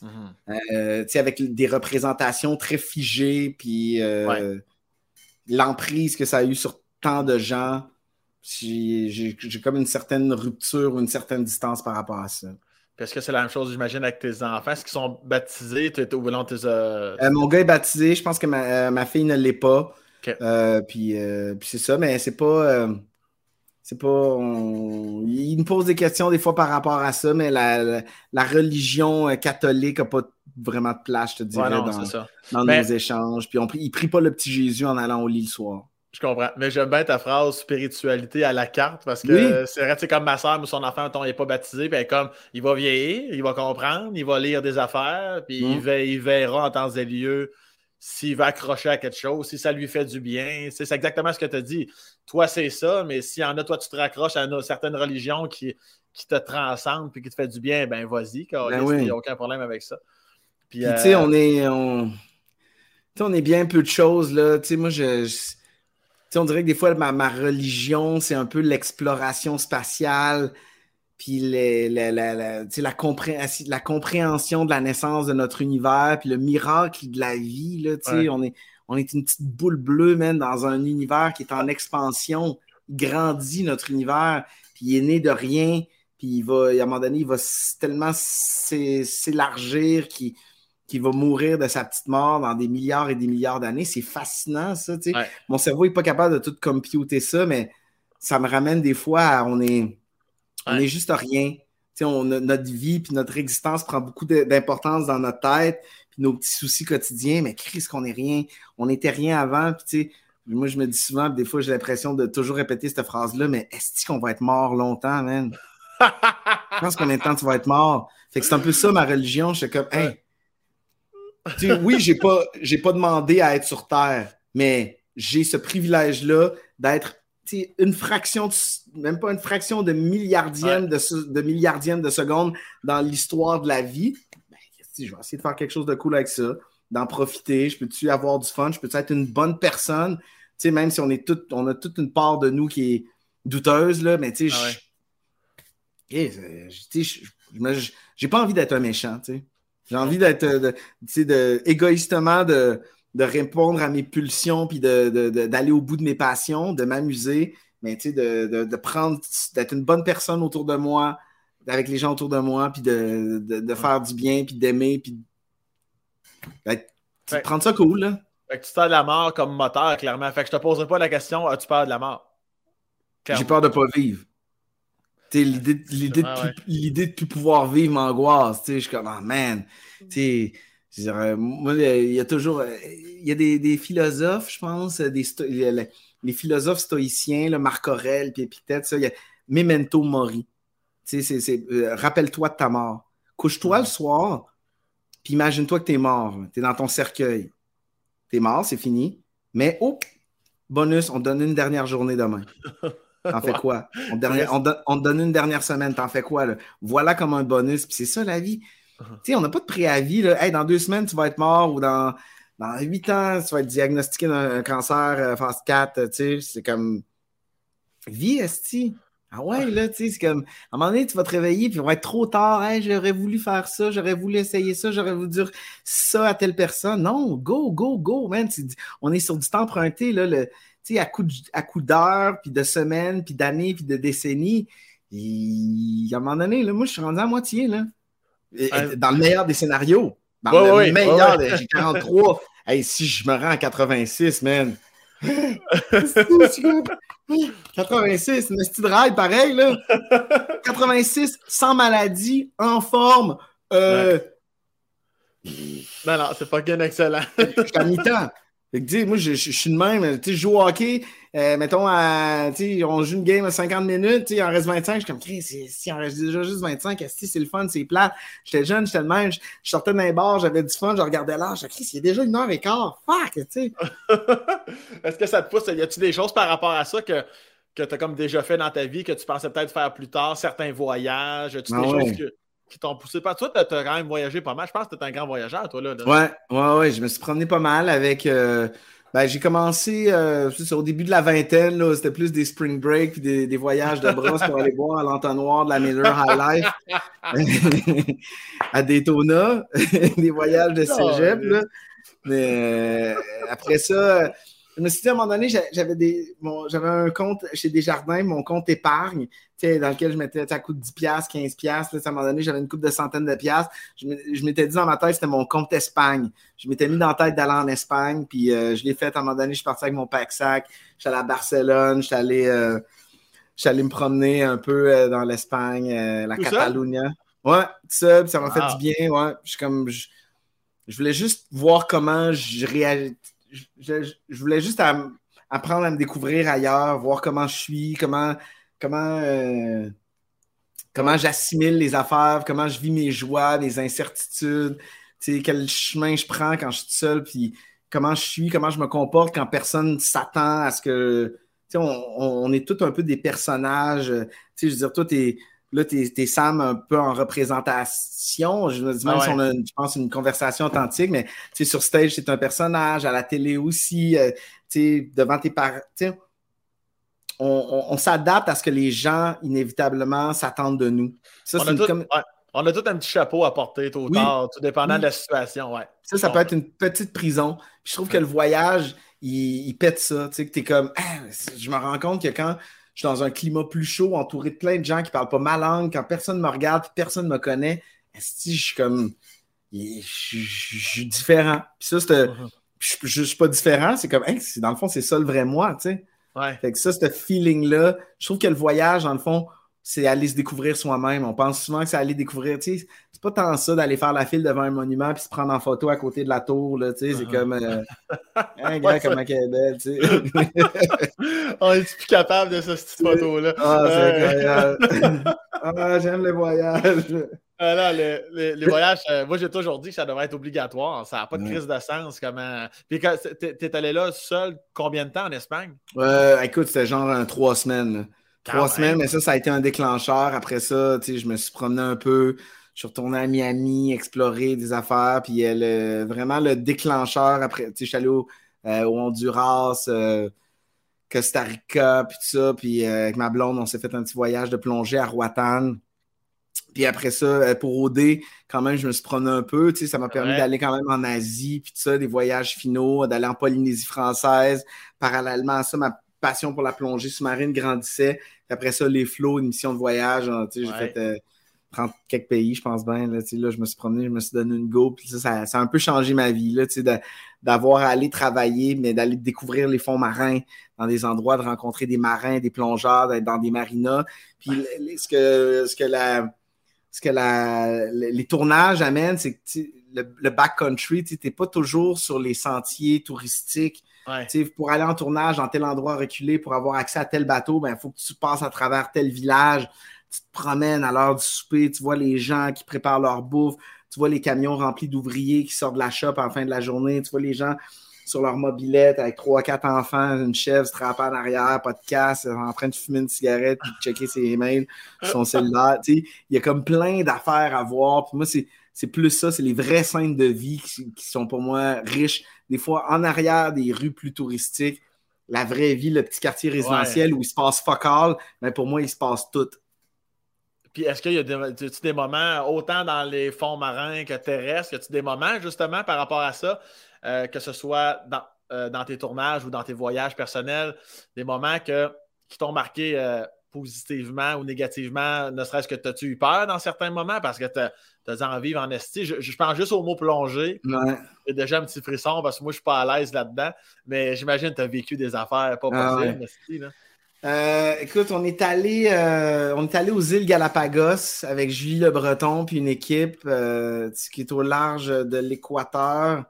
mhm. euh, avec des représentations très figées, puis euh, l'emprise que ça a eu sur tant de gens, j'ai comme une certaine rupture, une certaine distance par rapport à ça. Est-ce que c'est la même chose, j'imagine, avec tes enfants? Est-ce qu'ils sont baptisés? Ou non, euh, mon gars est baptisé. Je pense que ma, fille ne l'est pas. puis, puis c'est ça, mais c'est pas. C'est pas. Il nous pose des questions des fois par rapport à ça, mais la, religion euh, catholique n'a pas vraiment de place, je te dirais, dans, dans nos échanges. Puis on, il prie pas le petit Jésus en allant au lit le soir. Je comprends. Mais j'aime bien ta phrase spiritualité à la carte parce que c'est vrai, c'est comme ma soeur, son enfant, il n'est pas baptisé, puis comme il va vieillir, il va comprendre, il va lire des affaires, puis il, mm. il, verra en temps et lieu s'il va accrocher à quelque chose, si ça lui fait du bien. C'est exactement ce que tu as dit. Toi, c'est ça, mais s'il y en a, toi, tu te raccroches à une certaine religion qui, qui te transcende puis qui te fait du bien, ben vas-y, car ben il n'y a aucun problème avec ça. Puis, tu sais, euh, on est. On... on est bien peu de choses, là. Tu sais, moi, je. on dirait que des fois, ma, ma religion, c'est un peu l'exploration spatiale puis la, la, la, compréhension de la naissance de notre univers, puis le miracle de la vie, là, on, est, on est une petite boule bleue, même, dans un univers qui est en expansion. Il grandit, notre univers, puis il est né de rien, puis il va, à un moment donné, il va tellement s'élargir qu'il va mourir de sa petite mort dans des milliards et des milliards d'années. C'est fascinant, ça, Mon cerveau n'est pas capable de tout computer ça, mais ça me ramène des fois à, on est on juste rien. On, notre vie puis notre existence prend beaucoup d'importance dans notre tête, puis nos petits soucis quotidiens, mais Chris, qu'on n'est rien. On n'était rien avant. Puis, moi, je me dis souvent, des fois, j'ai l'impression de toujours répéter cette phrase-là, mais est-ce qu'on va être mort longtemps, man? je pense combien de temps tu vas être mort? Fait que c'est un peu ça ma religion. Je suis comme, hey, oui, j'ai pas, j'ai pas demandé à être sur Terre, mais j'ai ce privilège-là d'être une fraction, même pas une fraction de milliardième, de, de, milliardième de seconde dans l'histoire de la vie, je vais essayer de faire quelque chose de cool avec ça, d'en profiter. Je peux-tu avoir du fun? Je peux-tu être une bonne personne? même si on, est tout, on a toute une part de nous qui est douteuse, là, mais tu sais, ah j'ai pas envie d'être un méchant, tu sais. J'ai envie d'être, de, de, égoïstement de, de répondre à mes pulsions, puis d'aller au bout de mes passions, de m'amuser, mais tu sais, de, prendre, d'être une bonne personne autour de moi, avec les gens autour de moi, puis de, faire du bien, puis d'aimer, puis prendre ça cool, là. Fait que tu sers de la mort comme moteur, clairement. Fait que je te poserai pas la question, as-tu peur de la mort? J'ai peur de pas vivre. L'idée de, de plus pouvoir vivre m'angoisse. Je suis comme, oh, man. sais moi, il y a toujours. Il y a des, des philosophes, je pense, des les, philosophes stoïciens, le Marc Aurèle, puis Épithète, ça, il y a Memento Mori. Euh, rappelle-toi de ta mort. Couche-toi le soir, puis imagine-toi que tu es mort. Tu es dans ton cercueil. Tu es mort, c'est fini. Mais, oh, bonus, on te donne une dernière journée demain. T'en fais quoi? On, te donne une dernière semaine, t'en fais quoi? Voilà comme un bonus, puis c'est ça la vie. Uh-huh. Tu sais, on n'a pas de préavis. Là. dans deux semaines, tu vas être mort ou dans, dans huit ans, tu vas être diagnostiqué d'un cancer euh, phase 4. Tu sais, c'est comme vie, esti. Ah ouais, là, tu sais, c'est comme, à un moment donné, tu vas te réveiller, puis il va être trop tard. Hey, j'aurais voulu faire ça, j'aurais voulu essayer ça, j'aurais voulu dire ça à telle personne. Non, go, go, go, man. on est sur du temps emprunté, là. Le, à coup, à coup d'heures, puis de semaines, puis d'années, puis de décennies. Et à un moment donné, là, moi, je suis rendu à moitié, là. Dans le meilleur des scénarios. Dans le meilleur, j'ai 43. Hey, si je me rends à 86, man. 86, mais c'est de pareil, là. 86, sans maladie, en forme. Euh... Non, non, c'est pas bien excellent. je suis à mi-temps moi, je, suis de même. je joue au hockey, euh, mettons, à, on joue une game à 50 minutes, il en reste 25. Je suis comme, si il en reste déjà juste 25, c'est le fun, c'est plat? J'étais jeune, j'étais de même. Je, sortais d'un bar, j'avais du fun, je regardais l'âge. Je me il y a déjà une heure et quart. Fuck, tu sais. Est-ce que ça te pousse? Y a-tu des choses par rapport à ça que, que tu as comme déjà fait dans ta vie, que tu pensais peut-être faire plus tard, certains voyages? As-tu ah des choses que qui t'ont poussé. Pas toi, tu as, quand même voyagé pas mal. Je pense que tu es un grand voyageur, toi. Là, Ouais, ouais, ouais. Je me suis promené pas mal avec. Euh, ben, j'ai commencé euh, au début de la vingtaine. C'était plus des spring break puis des, des voyages de brosse pour aller boire à l'entonnoir de la Miller High Life à Daytona. des voyages de cégep. Là. Mais euh, après ça je me suis dit à un moment donné, j'avais des j'avais un compte chez Desjardins, mon compte épargne, dans lequel je mettais à coût de 10$, 15$. Là, à un moment donné, j'avais une coupe de centaines de piastres. Je m'étais dit dans ma tête, c'était mon compte Espagne. Je m'étais mis dans la tête d'aller en Espagne, puis euh, je l'ai fait à un moment donné, je suis parti avec mon pack-sac. Je suis allé à Barcelone, je suis allé, euh, allé me promener un peu euh, dans l'Espagne, la Catalogne. Ouais, ça, ça m'a fait du bien. Ouais. Je, comme, je, je voulais juste voir comment je réagis je, voulais juste apprendre à me découvrir ailleurs, voir comment je suis, comment, comment, euh, comment j'assimile les affaires, comment je vis mes joies, mes incertitudes, quel chemin je prends quand je suis seul, puis comment je suis, comment je me comporte quand personne s'attend à ce que. On, on, est tous un peu des personnages. Je veux dire, toi, tu Là, t'es es Sam un peu en représentation. Je me dis même ah si on a, je pense, une conversation authentique, mais sur stage, c'est un personnage, à la télé aussi, euh, devant tes parents. On, s'adapte à ce que les gens, inévitablement, s'attendent de nous. Ça, on, a tout, comme... on, a tout, un petit chapeau à porter, tôt ou tard, tout dépendant de la situation. Ouais. Ça, ça peut être une petite prison. je trouve que le voyage, il, pète ça. Tu sais, que t'es comme, ah, je me rends compte que quand je suis dans un climat plus chaud, entouré de plein de gens qui ne parlent pas ma langue, quand personne ne me regarde, personne ne me connaît, je suis comme. Je, suis différent. Puis ça, uh-huh. je, ne suis pas différent, c'est comme, dans le fond, c'est ça le vrai moi, tu sais. Ouais. Fait que ça, ce feeling-là, je trouve que le voyage, dans le fond, c'est aller se découvrir soi-même. On pense souvent que c'est aller découvrir, tu sais, c'est pas tant ça d'aller faire la file devant un monument puis se prendre en photo à côté de la tour, là, tu sais, c'est uh-huh. comme euh, un gars comme un tu sais. On est plus capable de cette photo-là? Ah, c'est incroyable. ah, j'aime les voyages. Ah non, les, les, voyages, euh, moi j'ai toujours dit que ça devrait être obligatoire. Ça n'a pas de crise de sens. Comment... Puis quand t'es allé là seul combien de temps en Espagne? Euh, écoute, c'était genre trois semaines. Trois semaines, mais ça, ça a été un déclencheur. Après ça, tu sais, je me suis promené un peu. Je suis retourné à Miami, explorer des affaires. Puis elle, vraiment le déclencheur après, tu sais, je suis allé au, euh, Honduras, euh, Costa Rica, puis tout ça. Puis euh, avec ma blonde, on s'est fait un petit voyage de plongée à Roatan. Puis après ça, euh, pour OD, quand même, je me suis promené un peu. Tu sais, ça m'a permis d'aller quand même en Asie, puis tout ça, des voyages finaux, d'aller en Polynésie française. Parallèlement à ça, ma passion pour la plongée sous-marine grandissait. Puis après ça, les flots, une mission de voyage. Hein, tu sais, j'ai fait euh, 30 quelques pays, je pense bien. Là, là, je me suis promené, je me suis donné une go. Puis ça, ça, ça a un peu changé ma vie. Là, d'avoir à aller travailler, mais d'aller découvrir les fonds marins dans des endroits, de rencontrer des marins, des plongeurs, d'être dans des marinas. Puis ce que, ce que la ce que la, les tournages amènent, c'est que le, le backcountry, tu n'es pas toujours sur les sentiers touristiques. Pour aller en tournage dans tel endroit reculé, pour avoir accès à tel bateau, il ben, faut que tu passes à travers tel village. Tu te promènes à l'heure du souper, tu vois les gens qui préparent leur bouffe, tu vois les camions remplis d'ouvriers qui sortent de la shop en fin de la journée, tu vois les gens sur leur mobilette avec trois, quatre enfants, une chèvre se en arrière, pas de casse, en train de fumer une cigarette puis de checker ses emails son cellulaire. Il y a comme plein d'affaires à voir. Moi, c'est plus ça, c'est les vraies scènes de vie qui, sont pour moi riches. Des fois, en arrière des rues plus touristiques, la vraie vie, le petit quartier résidentiel où il se passe fuck all, mais pour moi, il se passe tout. Puis est-ce qu'il y a des, des, moments, autant dans les fonds marins que terrestres, y a-tu des moments justement par rapport à ça? Euh, que ce soit euh, dans, tes tournages ou dans tes voyages personnels, des moments qui t'ont marqué euh, positivement ou négativement, ne serait-ce que as-tu eu peur dans certains moments parce que tu as, envie en esti. Je, pense juste au mot plonger. J'ai déjà un petit frisson parce que moi, je suis pas à l'aise là-dedans, mais j'imagine que tu as vécu des affaires pas ah possibles. écoute, on est allé on est allé aux îles Galapagos avec Julie Le Breton puis une équipe qui est au large de l'équateur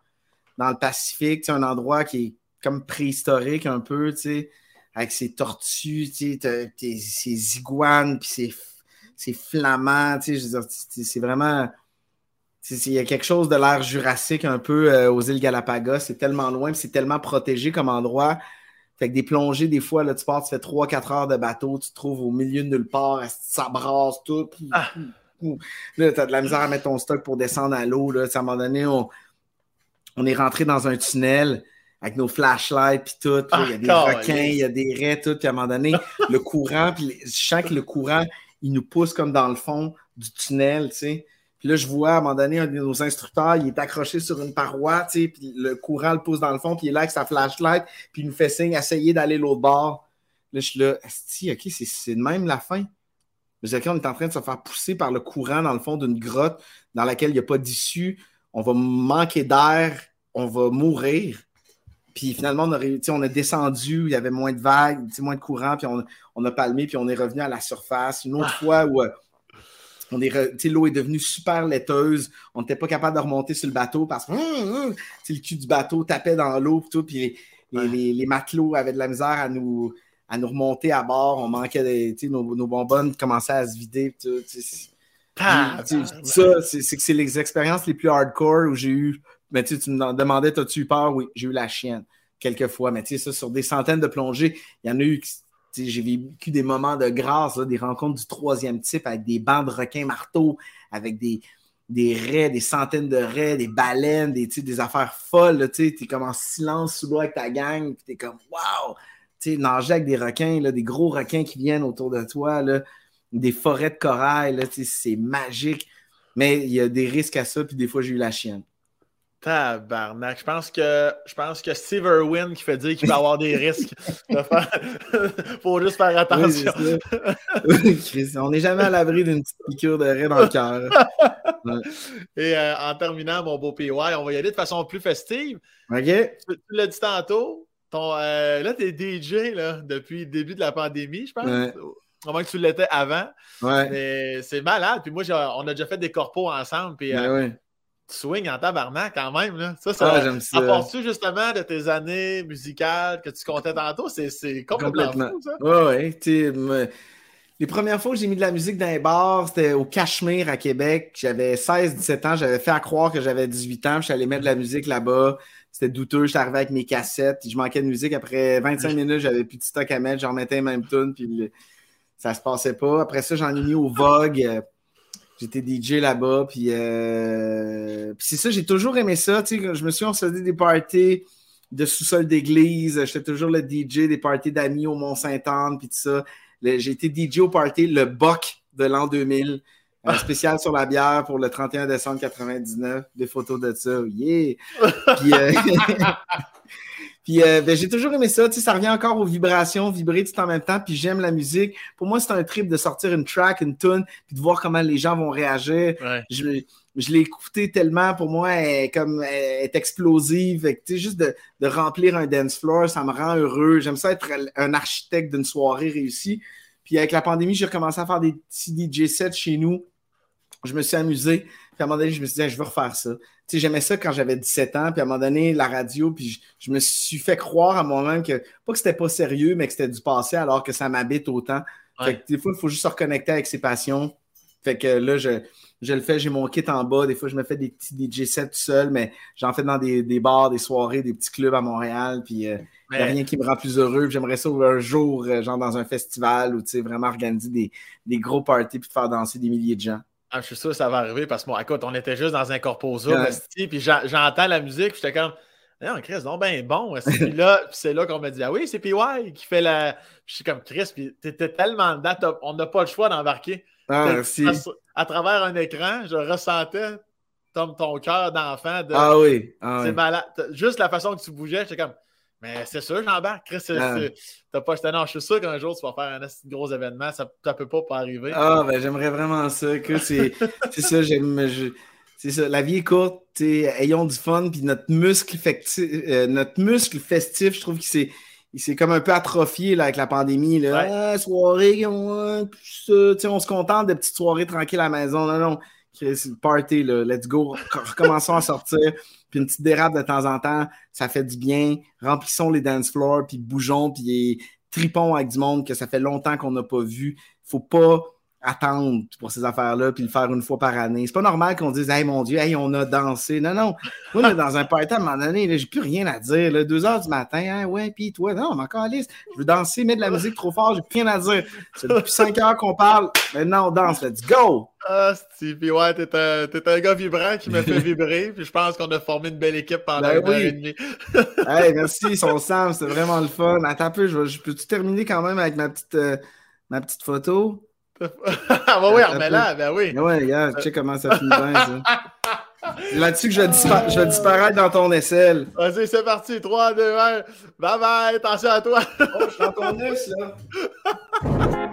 dans le Pacifique, un endroit qui est comme préhistorique un peu, avec ses tortues, ses iguanes, puis ses, flamands, tu sais, c'est vraiment... Il y a quelque chose de l'ère jurassique un peu euh, aux îles Galapagos. C'est tellement loin, c'est tellement protégé comme endroit. Fait que des plongées, des fois, là, tu pars, tu fais 3-4 heures de bateau, tu te trouves au milieu de nulle part, ça brasse tout? Ah. Là, tu as de la misère à mettre ton stock pour descendre à l'eau. À un moment donné, on, on est rentré dans un tunnel avec nos flashlights puis tout. il y a des ah, requins, il y a des raies, tout. Puis à un moment donné, le courant, puis je sens que le courant, il nous pousse comme dans le fond du tunnel, tu sais. Puis là, je vois à un moment donné, un de nos instructeurs, il est accroché sur une paroi, tu sais, puis le courant le pousse dans le fond, puis il est là avec sa flashlight, puis il nous fait signe, essayer d'aller l'autre bord. Là, je suis là, OK, c'est de même la fin? Mais on est en train de se faire pousser par le courant dans le fond d'une grotte dans laquelle il n'y a pas d'issue on va manquer d'air, on va mourir. Puis finalement, on a, on a descendu, il y avait moins de vagues, moins de courant, puis on, a palmé, puis on est revenu à la surface. Une autre ah. fois où euh, on est l'eau est devenue super laiteuse, on n'était pas capable de remonter sur le bateau parce que hum, hum, le cul du bateau tapait dans l'eau, puis les, matelots avaient de la misère à nous, à nous remonter à bord. On manquait de, nos, nos bonbonnes commençaient à se vider. Tout, ça, c'est que c'est les expériences les plus hardcore où j'ai eu. Mais tu me demandais, as-tu eu peur? Oui, j'ai eu la chienne quelques fois. Mais tu sais, ça, sur des centaines de plongées, il y en a eu. J'ai vécu des moments de grâce, des rencontres du troisième type avec des bancs de requins marteaux, avec des, des raies, des centaines de raies, des baleines, des, des affaires folles. Tu es comme en silence sous l'eau avec ta gang, puis tu es comme waouh! Nager avec des requins, là, des gros requins qui viennent autour de toi. Là des forêts de corail, c'est magique. Mais il y a des risques à ça, puis des fois, j'ai eu la chienne. Tabarnak. Je pense que je pense que Steve Irwin qui fait dire qu'il va avoir des risques. Il faut juste faire attention. on n'est jamais à l'abri d'une petite piqûre de raie dans le cœur. Et euh, en terminant, mon beau PY, on va y aller de façon plus festive. OK. Tu, l'as dit tantôt. Ton, euh, là, tu es DJ là, depuis le début de la pandémie, je pense. Comment que tu l'étais avant. Ouais. Mais c'est malade. Puis moi, on a déjà fait des corpos ensemble. Puis euh, tu swings en tabarnak quand même. Là. Ça, ça, ah, ça. apporte-tu justement de tes années musicales que tu comptais tantôt? C'est complètement, complètement. fou, ça. Ouais, ouais. Les premières fois que j'ai mis de la musique dans les bars, c'était au Cachemire à Québec. J'avais 16-17 ans. J'avais fait à croire que j'avais 18 ans. Je suis allé mettre de la musique là-bas. C'était douteux. J'étais arrivé avec mes cassettes. Je manquais de musique. Après 25 minutes, j'avais plus de stock à mettre. J'en mettais même tune. Puis ça se passait pas. Après ça, j'en ai mis au Vogue. J'étais DJ là-bas. Euh, puis, c'est ça, j'ai toujours aimé ça. je me suis on des parties de sous-sol d'église. J'étais toujours le DJ des parties d'amis au Mont-Saint-Anne, puis tout ça. J'ai été DJ au party Le Boc de l'an 2000 Un spécial sur la bière pour le 31 décembre 99. Des photos de ça. Yeah! Puis, euh, Puis euh, ben, j'ai toujours aimé ça, tu sais, ça revient encore aux vibrations, vibrer tout en même temps, puis j'aime la musique. Pour moi, c'est un trip de sortir une track, une tune, puis de voir comment les gens vont réagir. Je, je l'ai écouté tellement, pour moi, elle, est comme, elle est explosive. Tu sais, juste de, de, remplir un dance floor, ça me rend heureux. J'aime ça être un architecte d'une soirée réussie. Puis avec la pandémie, j'ai recommencé à faire des petits DJ sets chez nous. Je me suis amusé. Puis à un moment donné, je me suis dit, je veux refaire ça sais, j'aimais ça quand j'avais 17 ans, puis à un moment donné, la radio, puis je, me suis fait croire à moi-même que, pas que c'était pas sérieux, mais que c'était du passé alors que ça m'habite autant. Fait que des fois, il faut juste se reconnecter avec ses passions. Fait que là, je, je le fais, j'ai mon kit en bas. Des fois, je me fais des petits DJ sets tout seul, mais j'en fais dans des, des, bars, des soirées, des petits clubs à Montréal. Puis il euh, n'y a rien qui me rend plus heureux. J'aimerais ça un jour, euh, genre dans un festival, ou vraiment organiser des, des gros parties puis faire danser des milliers de gens. Ah, je suis sûr que ça va arriver parce que, bon, écoute, on était juste dans un corposo, puis j'entends la musique, puis j'étais comme, non, Chris, non, ben bon. Puis là, c'est là qu'on m'a dit, ah oui, c'est PY qui fait la. Puis je suis comme, Chris, puis t'étais tellement dedans, on n'a pas le choix d'embarquer. Ah, merci. À, travers un écran, je ressentais ton, ton cœur d'enfant. De... Ah oui. Ah, c'est malade. Juste la façon que tu bougeais, j'étais comme, mais c'est sûr, Jean-Baptiste. Chris, ah. t'as pas acheté. Non, je suis sûr qu'un jour, tu vas faire un gros événement. Ça ne peut pas, pas arriver. Ah, ben j'aimerais vraiment ça. C'est ça, j'aime. C'est ça, la vie est courte, ayons du fun, puis notre muscle, euh, notre muscle festif, je trouve qu'il s'est comme un peu atrophié là, avec la pandémie. Là. Ah, soirée, on, ça, on se contente de petites soirées tranquilles à la maison. Non, c'est party, là. let's go, recommençons à sortir puis une petite dérape de temps en temps, ça fait du bien. Remplissons les dance floors, puis bougeons, puis tripons avec du monde que ça fait longtemps qu'on n'a pas vu. Faut pas attendre pour ces affaires-là, puis le faire une fois par année. C'est pas normal qu'on dise Hey mon Dieu, hey, on a dansé. Non, non. Moi, on est dans un party à un moment donné, j'ai plus rien à dire. Là. Deux heures du matin, hein, ouais, puis toi, non, mais encore liste. Je veux danser, mettre de la musique trop fort, j'ai plus rien à dire. C'est depuis cinq heures qu'on parle. Maintenant, on danse, let's go! Ah, Steve, puis ouais, t'es un, un, gars vibrant qui me fait vibrer, puis je pense qu'on a formé une belle équipe pendant ben une heure et demie. hey, merci, son Sam, c'était vraiment le fun. Attends un peu, je, je peux-tu terminer quand même avec ma petite, euh, ma petite photo? Ah bah oui, remets-la, ben oui. Ben ouais, regarde, tu sais comment ça finit bien, ça. Là-dessus que je vais, je vais, disparaître dans ton aisselle. Vas-y, c'est parti. 3, 2, 1. Bye bye. Attention à toi. oh, je suis dans ton là.